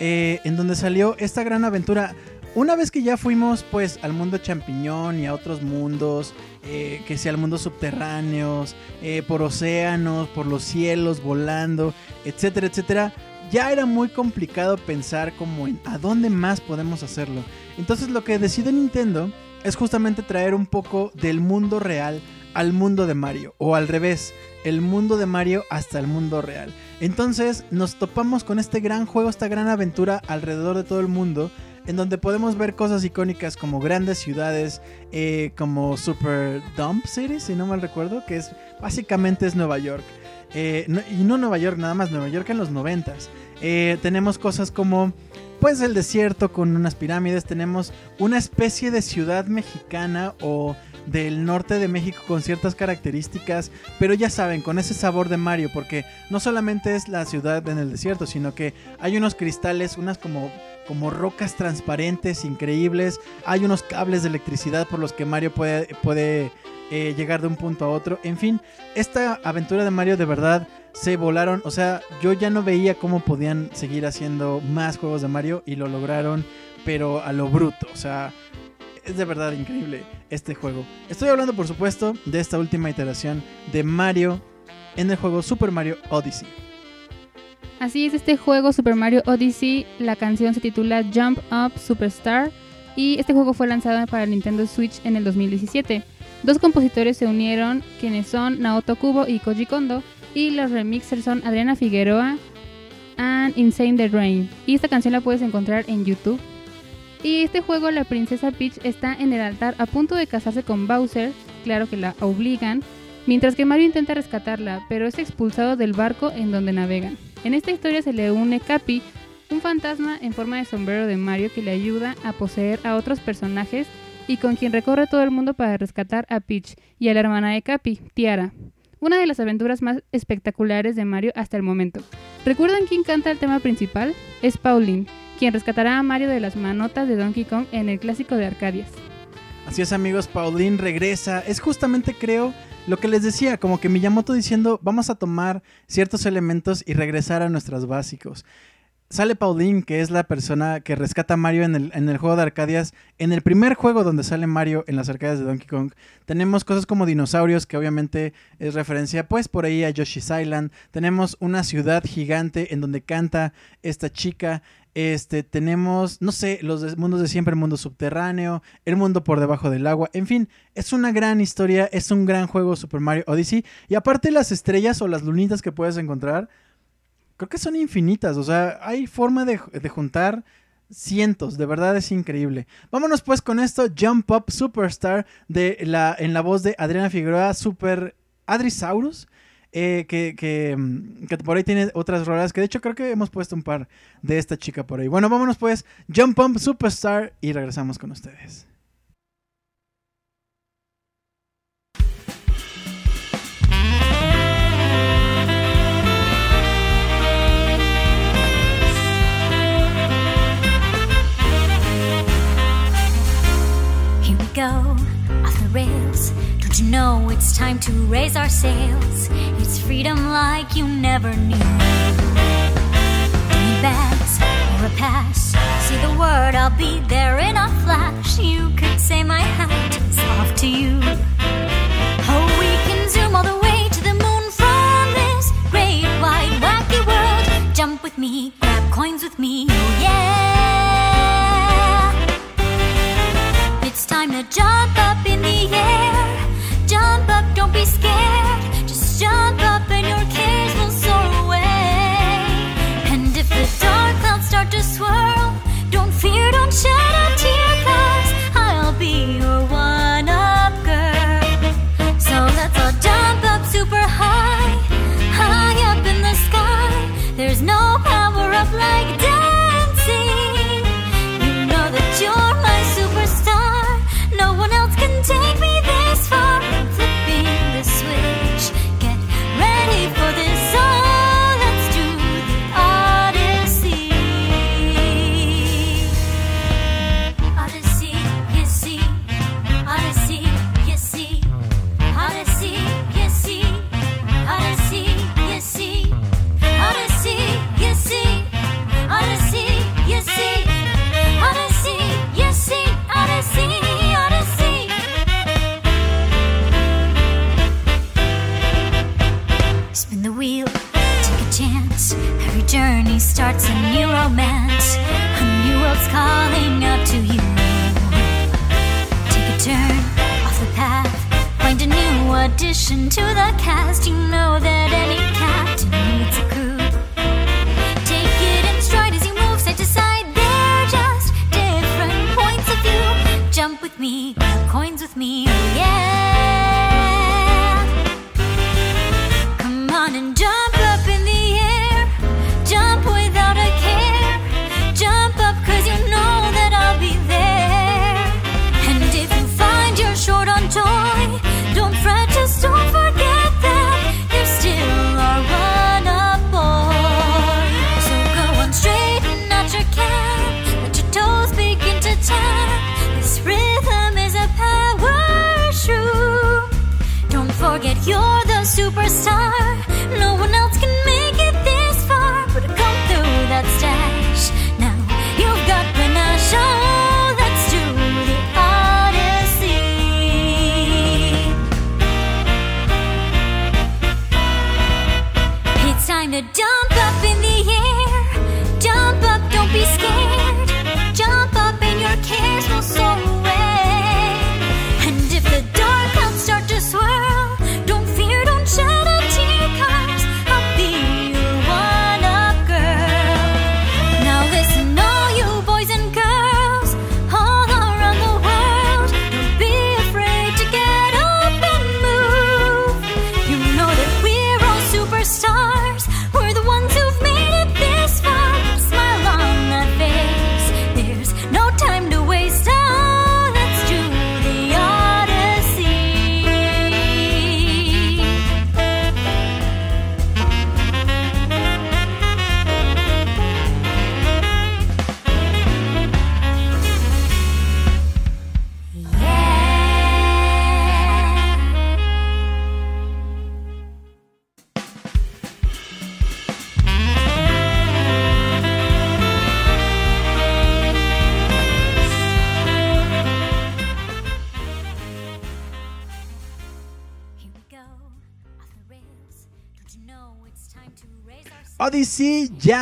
eh, en donde salió esta gran aventura. Una vez que ya fuimos pues al mundo champiñón y a otros mundos, eh, que sea al mundo subterráneos, eh, por océanos, por los cielos, volando, etcétera, etcétera, ya era muy complicado pensar como en a dónde más podemos hacerlo. Entonces lo que decide Nintendo es justamente traer un poco del mundo real al mundo de Mario, o al revés, el mundo de Mario hasta el mundo real. Entonces nos topamos con este gran juego, esta gran aventura alrededor de todo el mundo, en donde podemos ver cosas icónicas como grandes ciudades, eh, como Super Dump City, si no mal recuerdo, que es básicamente es Nueva York. Eh, y no Nueva York, nada más Nueva York en los noventas. Eh, tenemos cosas como pues el desierto con unas pirámides, tenemos una especie de ciudad mexicana o del norte de México con ciertas características, pero ya saben, con ese sabor de Mario, porque no solamente es la ciudad en el desierto, sino que hay unos cristales, unas como como rocas transparentes increíbles, hay unos cables de electricidad por los que Mario puede, puede eh, llegar de un punto a otro, en fin, esta aventura de Mario de verdad se volaron, o sea, yo ya no veía cómo podían seguir haciendo más juegos de Mario y lo lograron, pero a lo bruto, o sea, es de verdad increíble este juego. Estoy hablando, por supuesto, de esta última iteración de Mario en el juego Super Mario Odyssey. Así es, este juego Super Mario Odyssey, la canción se titula Jump Up Superstar y este juego fue lanzado para Nintendo Switch en el 2017. Dos compositores se unieron, quienes son Naoto Kubo y Koji Kondo, y los remixers son Adriana Figueroa and Insane the Rain. Y esta canción la puedes encontrar en YouTube. Y este juego, la princesa Peach está en el altar a punto de casarse con Bowser, claro que la obligan, mientras que Mario intenta rescatarla, pero es expulsado del barco en donde navegan. En esta historia se le une Capi, un fantasma en forma de sombrero de Mario que le ayuda a poseer a otros personajes y con quien recorre todo el mundo para rescatar a Peach y a la hermana de Capi, Tiara. Una de las aventuras más espectaculares de Mario hasta el momento. ¿Recuerdan quién canta el tema principal? Es Pauline, quien rescatará a Mario de las manotas de Donkey Kong en el clásico de Arcadias. Así es amigos, Pauline regresa. Es justamente creo lo que les decía, como que Miyamoto diciendo vamos a tomar ciertos elementos y regresar a nuestros básicos. Sale Pauline, que es la persona que rescata a Mario en el, en el juego de Arcadias. En el primer juego donde sale Mario en las arcadias de Donkey Kong, tenemos cosas como dinosaurios, que obviamente es referencia pues por ahí a Yoshi's Island. Tenemos una ciudad gigante en donde canta esta chica. Este, tenemos, no sé, los mundos de siempre, el mundo subterráneo, el mundo por debajo del agua, en fin, es una gran historia, es un gran juego Super Mario Odyssey. Y aparte las estrellas o las lunitas que puedes encontrar, creo que son infinitas, o sea, hay forma de, de juntar cientos, de verdad es increíble. Vámonos pues con esto, Jump Up Superstar, de la, en la voz de Adriana Figueroa, Super Adrisaurus. Eh, que, que, mm, que por ahí tiene otras rolas que de hecho creo que hemos puesto un par de esta chica por ahí. Bueno, vámonos pues, Jump Up Superstar y regresamos con ustedes. Here we go, rails. Know it's time to raise our sails? It's freedom like you never knew. Any bags or a pass? Say the word, I'll be there in a flash. You could say my hat is off to you. Oh, we can zoom all the way to the moon from this great wide wacky world. Jump with me, grab coins with me, oh yeah.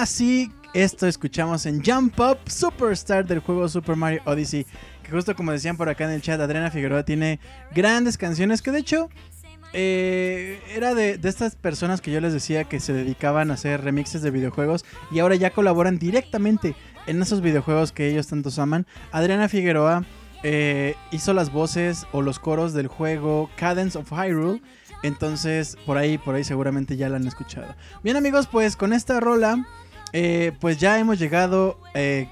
Sí, esto escuchamos en Jump Up, Superstar del juego Super Mario Odyssey. Que justo como decían por acá en el chat, Adriana Figueroa tiene grandes canciones que de hecho eh, era de, de estas personas que yo les decía que se dedicaban a hacer remixes de videojuegos y ahora ya colaboran directamente en esos videojuegos que ellos tantos aman. Adriana Figueroa eh, hizo las voces o los coros del juego Cadence of Hyrule. Entonces, por ahí, por ahí seguramente ya la han escuchado. Bien amigos, pues con esta rola, eh, pues ya hemos llegado eh,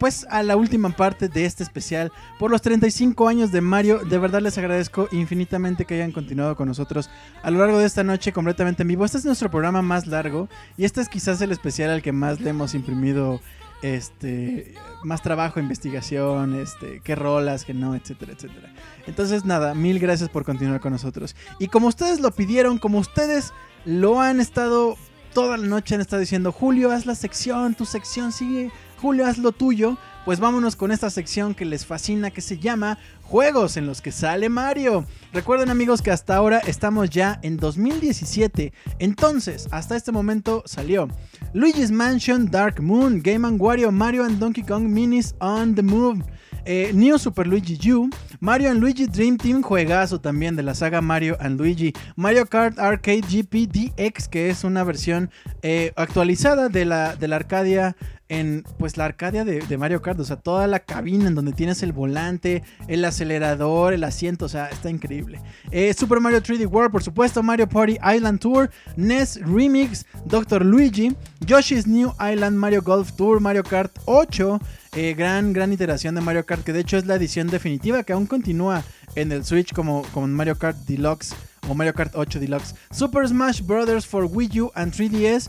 pues a la última parte de este especial por los 35 años de Mario. De verdad les agradezco infinitamente que hayan continuado con nosotros a lo largo de esta noche completamente en vivo. Este es nuestro programa más largo y este es quizás el especial al que más le hemos imprimido este más trabajo, investigación, este, qué rolas, qué no, etcétera, etcétera. Entonces, nada, mil gracias por continuar con nosotros. Y como ustedes lo pidieron, como ustedes lo han estado toda la noche han estado diciendo, "Julio, haz la sección, tu sección sigue, Julio, haz lo tuyo." Pues vámonos con esta sección que les fascina que se llama Juegos en los que sale Mario. Recuerden amigos que hasta ahora estamos ya en 2017. Entonces, hasta este momento salió Luigi's Mansion Dark Moon, Game ⁇ Wario, Mario and Donkey Kong Minis on the Move, eh, New Super Luigi U, Mario and Luigi Dream Team, juegazo también de la saga Mario and Luigi, Mario Kart Arcade GP DX, que es una versión eh, actualizada de la, de la Arcadia en pues la Arcadia de, Mario Kart, o sea, toda la cabina en donde tienes el volante, el acelerador, el asiento, o sea, está increíble. Eh, Super Mario 3D World, por supuesto, Mario Party Island Tour, NES Remix, Dr. Luigi, Yoshi's New Island, Mario Golf Tour, Mario Kart 8, eh, gran, gran iteración de Mario Kart, que de hecho es la edición definitiva que aún continúa en el Switch como, como Mario Kart Deluxe o Mario Kart 8 Deluxe. Super Smash Bros. for Wii U and 3DS.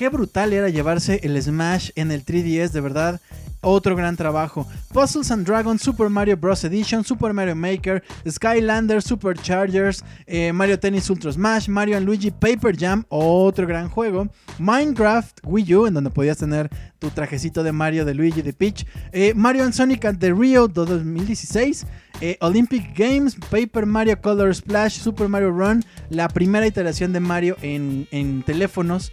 Qué brutal era llevarse el Smash en el 3DS, de verdad. Otro gran trabajo. Puzzles and Dragons, Super Mario Bros. Edition, Super Mario Maker, Skylander, Superchargers, eh, Mario Tennis Ultra Smash, Mario and Luigi Paper Jam, otro gran juego. Minecraft Wii U, en donde podías tener tu trajecito de Mario, de Luigi, de Peach. Eh, Mario and Sonic at the Rio 2016. eh, Olympic Games, Paper Mario Color Splash, Super Mario Run, la primera iteración de Mario en, en teléfonos,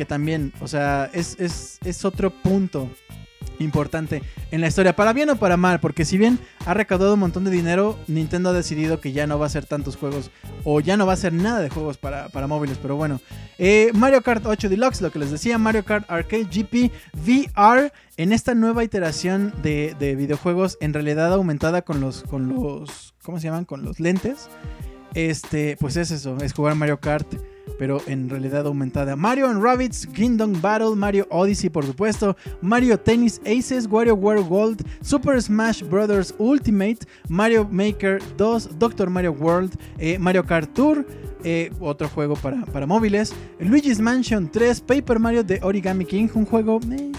que también, o sea, es, es, es otro punto importante en la historia, para bien o para mal, porque si bien ha recaudado un montón de dinero, Nintendo ha decidido que ya no va a hacer tantos juegos o ya no va a hacer nada de juegos para, para móviles, pero bueno. Eh, Mario Kart 8 Deluxe, lo que les decía, Mario Kart Arcade GP VR en esta nueva iteración de, de videojuegos en realidad aumentada con los, con los, ¿cómo se llaman? Con los lentes. Este, pues es eso, es jugar Mario Kart pero en realidad aumentada. Mario and Rabbids, Kingdom Battle, Mario Odyssey, por supuesto, Mario Tennis Aces, WarioWare Gold, Super Smash Bros. Ultimate, Mario Maker 2, Doctor Mario World, eh, Mario Kart Tour. eh, otro juego para, para móviles. Luigi's Mansion 3, Paper Mario de Origami King, un juego me,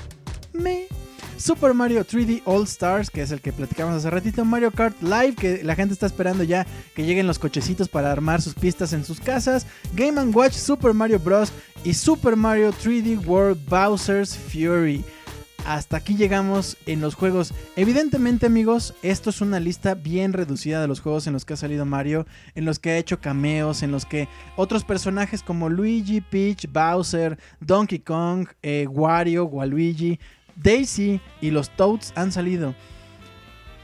me. Super Mario 3D All Stars, que es el que platicamos hace ratito. Mario Kart Live, que la gente está esperando ya que lleguen los cochecitos para armar sus pistas en sus casas. Game ⁇ Watch, Super Mario Bros. y Super Mario 3D World Bowser's Fury. Hasta aquí llegamos en los juegos. Evidentemente, amigos, esto es una lista bien reducida de los juegos en los que ha salido Mario, en los que ha hecho cameos, en los que otros personajes como Luigi, Peach, Bowser, Donkey Kong, eh, Wario, Waluigi, Daisy y los Toads han salido.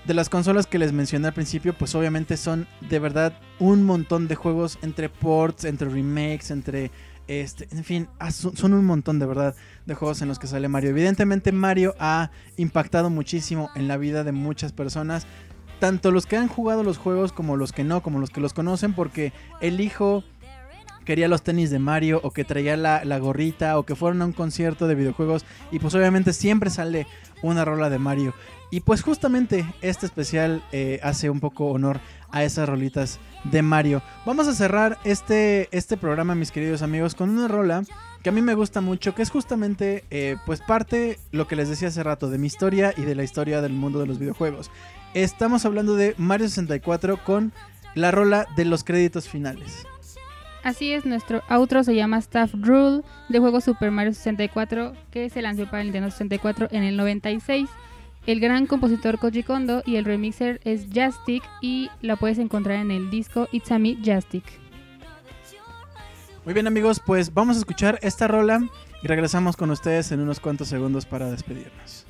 De las consolas que les mencioné al principio, pues obviamente son de verdad un montón de juegos entre ports, entre remakes, entre este, en fin, ah, son son un montón de verdad de juegos en los que sale Mario. Evidentemente Mario ha impactado muchísimo en la vida de muchas personas, tanto los que han jugado los juegos como los que no, como los que los conocen, porque el hijo quería los tenis de Mario o que traía la, la gorrita o que fueron a un concierto de videojuegos y pues obviamente siempre sale una rola de Mario. Y pues justamente este especial eh, hace un poco honor a esas rolitas de Mario. Vamos a cerrar este, este programa, mis queridos amigos, con una rola que a mí me gusta mucho, que es justamente eh, pues parte lo que les decía hace rato de mi historia y de la historia del mundo de los videojuegos. Estamos hablando de Mario 64 con la rola de los créditos finales. Así es, nuestro outro se llama Staff Rule de juego Super Mario 64 que se lanzó para el Nintendo 64 en el 96. El gran compositor Koji Kondo y el remixer es Jastic y la puedes encontrar en el disco It's a Me Jastic. Muy bien amigos, pues vamos a escuchar esta rola y regresamos con ustedes en unos cuantos segundos para despedirnos.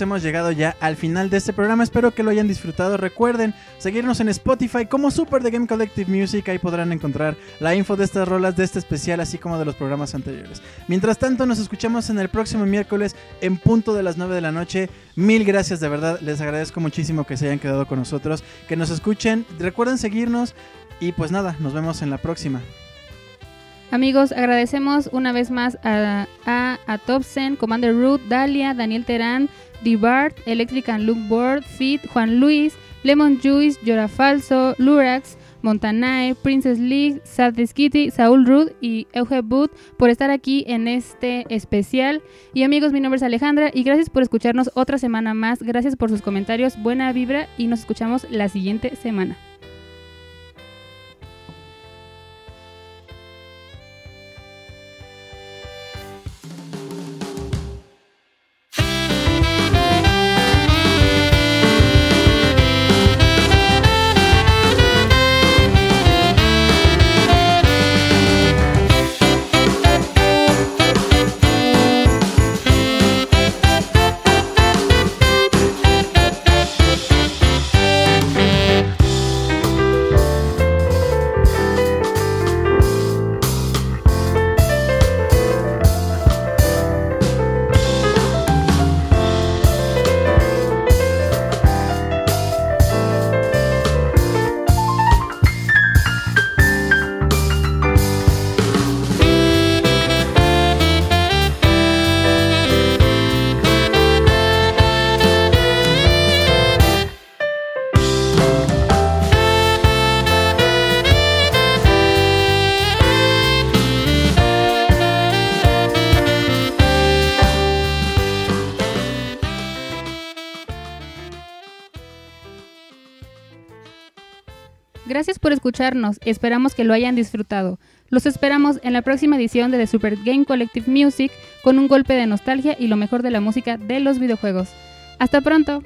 Hemos llegado ya al final de este programa. Espero que lo hayan disfrutado. Recuerden seguirnos en Spotify como Super The Game Collective Music. Ahí podrán encontrar la info de estas rolas, de este especial, así como de los programas anteriores. Mientras tanto, nos escuchamos en el próximo miércoles en punto de las 9 de la noche. Mil gracias, de verdad. Les agradezco muchísimo que se hayan quedado con nosotros, que nos escuchen. Recuerden seguirnos y pues nada, nos vemos en la próxima. Amigos, agradecemos una vez más a, a, Topsen, Commander Root, Dalia, Daniel Terán, Dibart, Electric and Look Board, Fit, Juan Luis, Lemon Juice, Llora Falso, Lurax, Montanae, Princess League, Sad Skitty, Saúl Ruth y Euge Boot por estar aquí en este especial. Y amigos, mi nombre es Alejandra y gracias por escucharnos otra semana más. Gracias por sus comentarios, buena vibra y nos escuchamos la siguiente semana. Por escucharnos, esperamos que lo hayan disfrutado. Los esperamos en la próxima edición de The Super Game Collective Music con un golpe de nostalgia y lo mejor de la música de los videojuegos. Hasta pronto.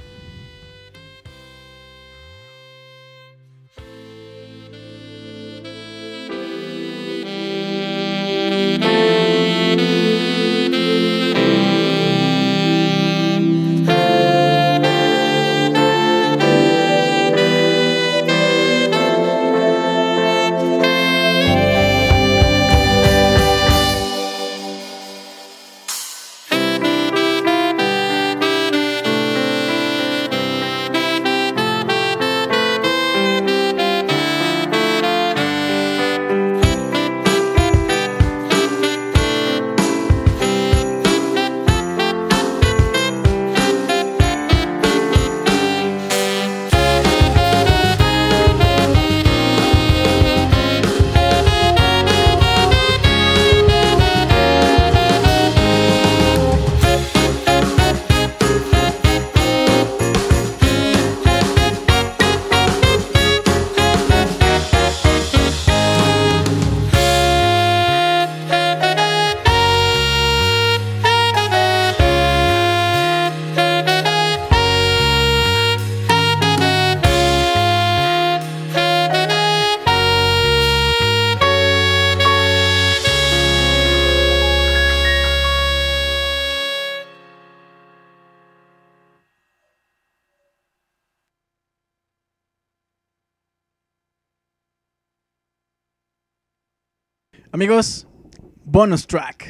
Bonus track.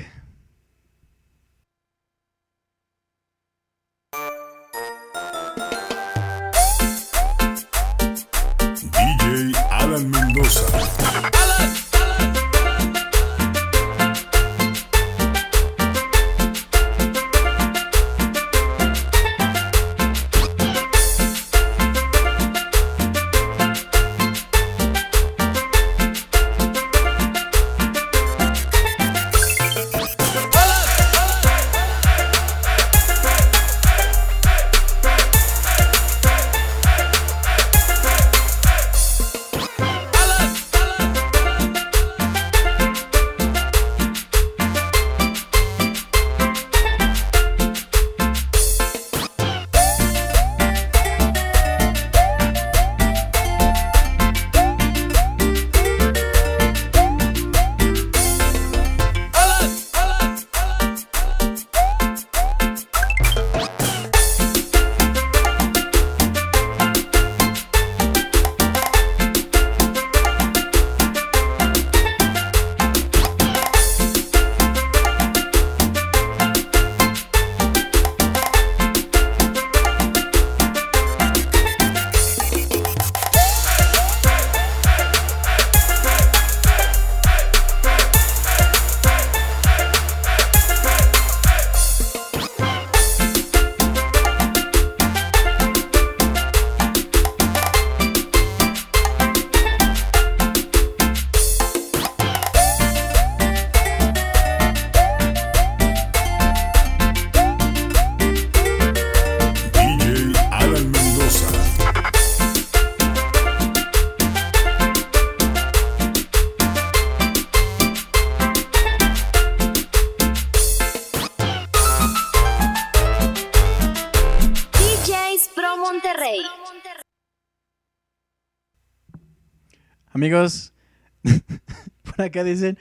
Dicen,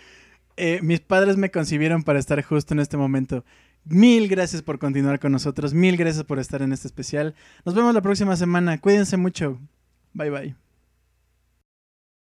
eh, mis padres me concibieron para estar justo en este momento. Mil gracias por continuar con nosotros, mil gracias por estar en este especial. Nos vemos la próxima semana, cuídense mucho. Bye bye.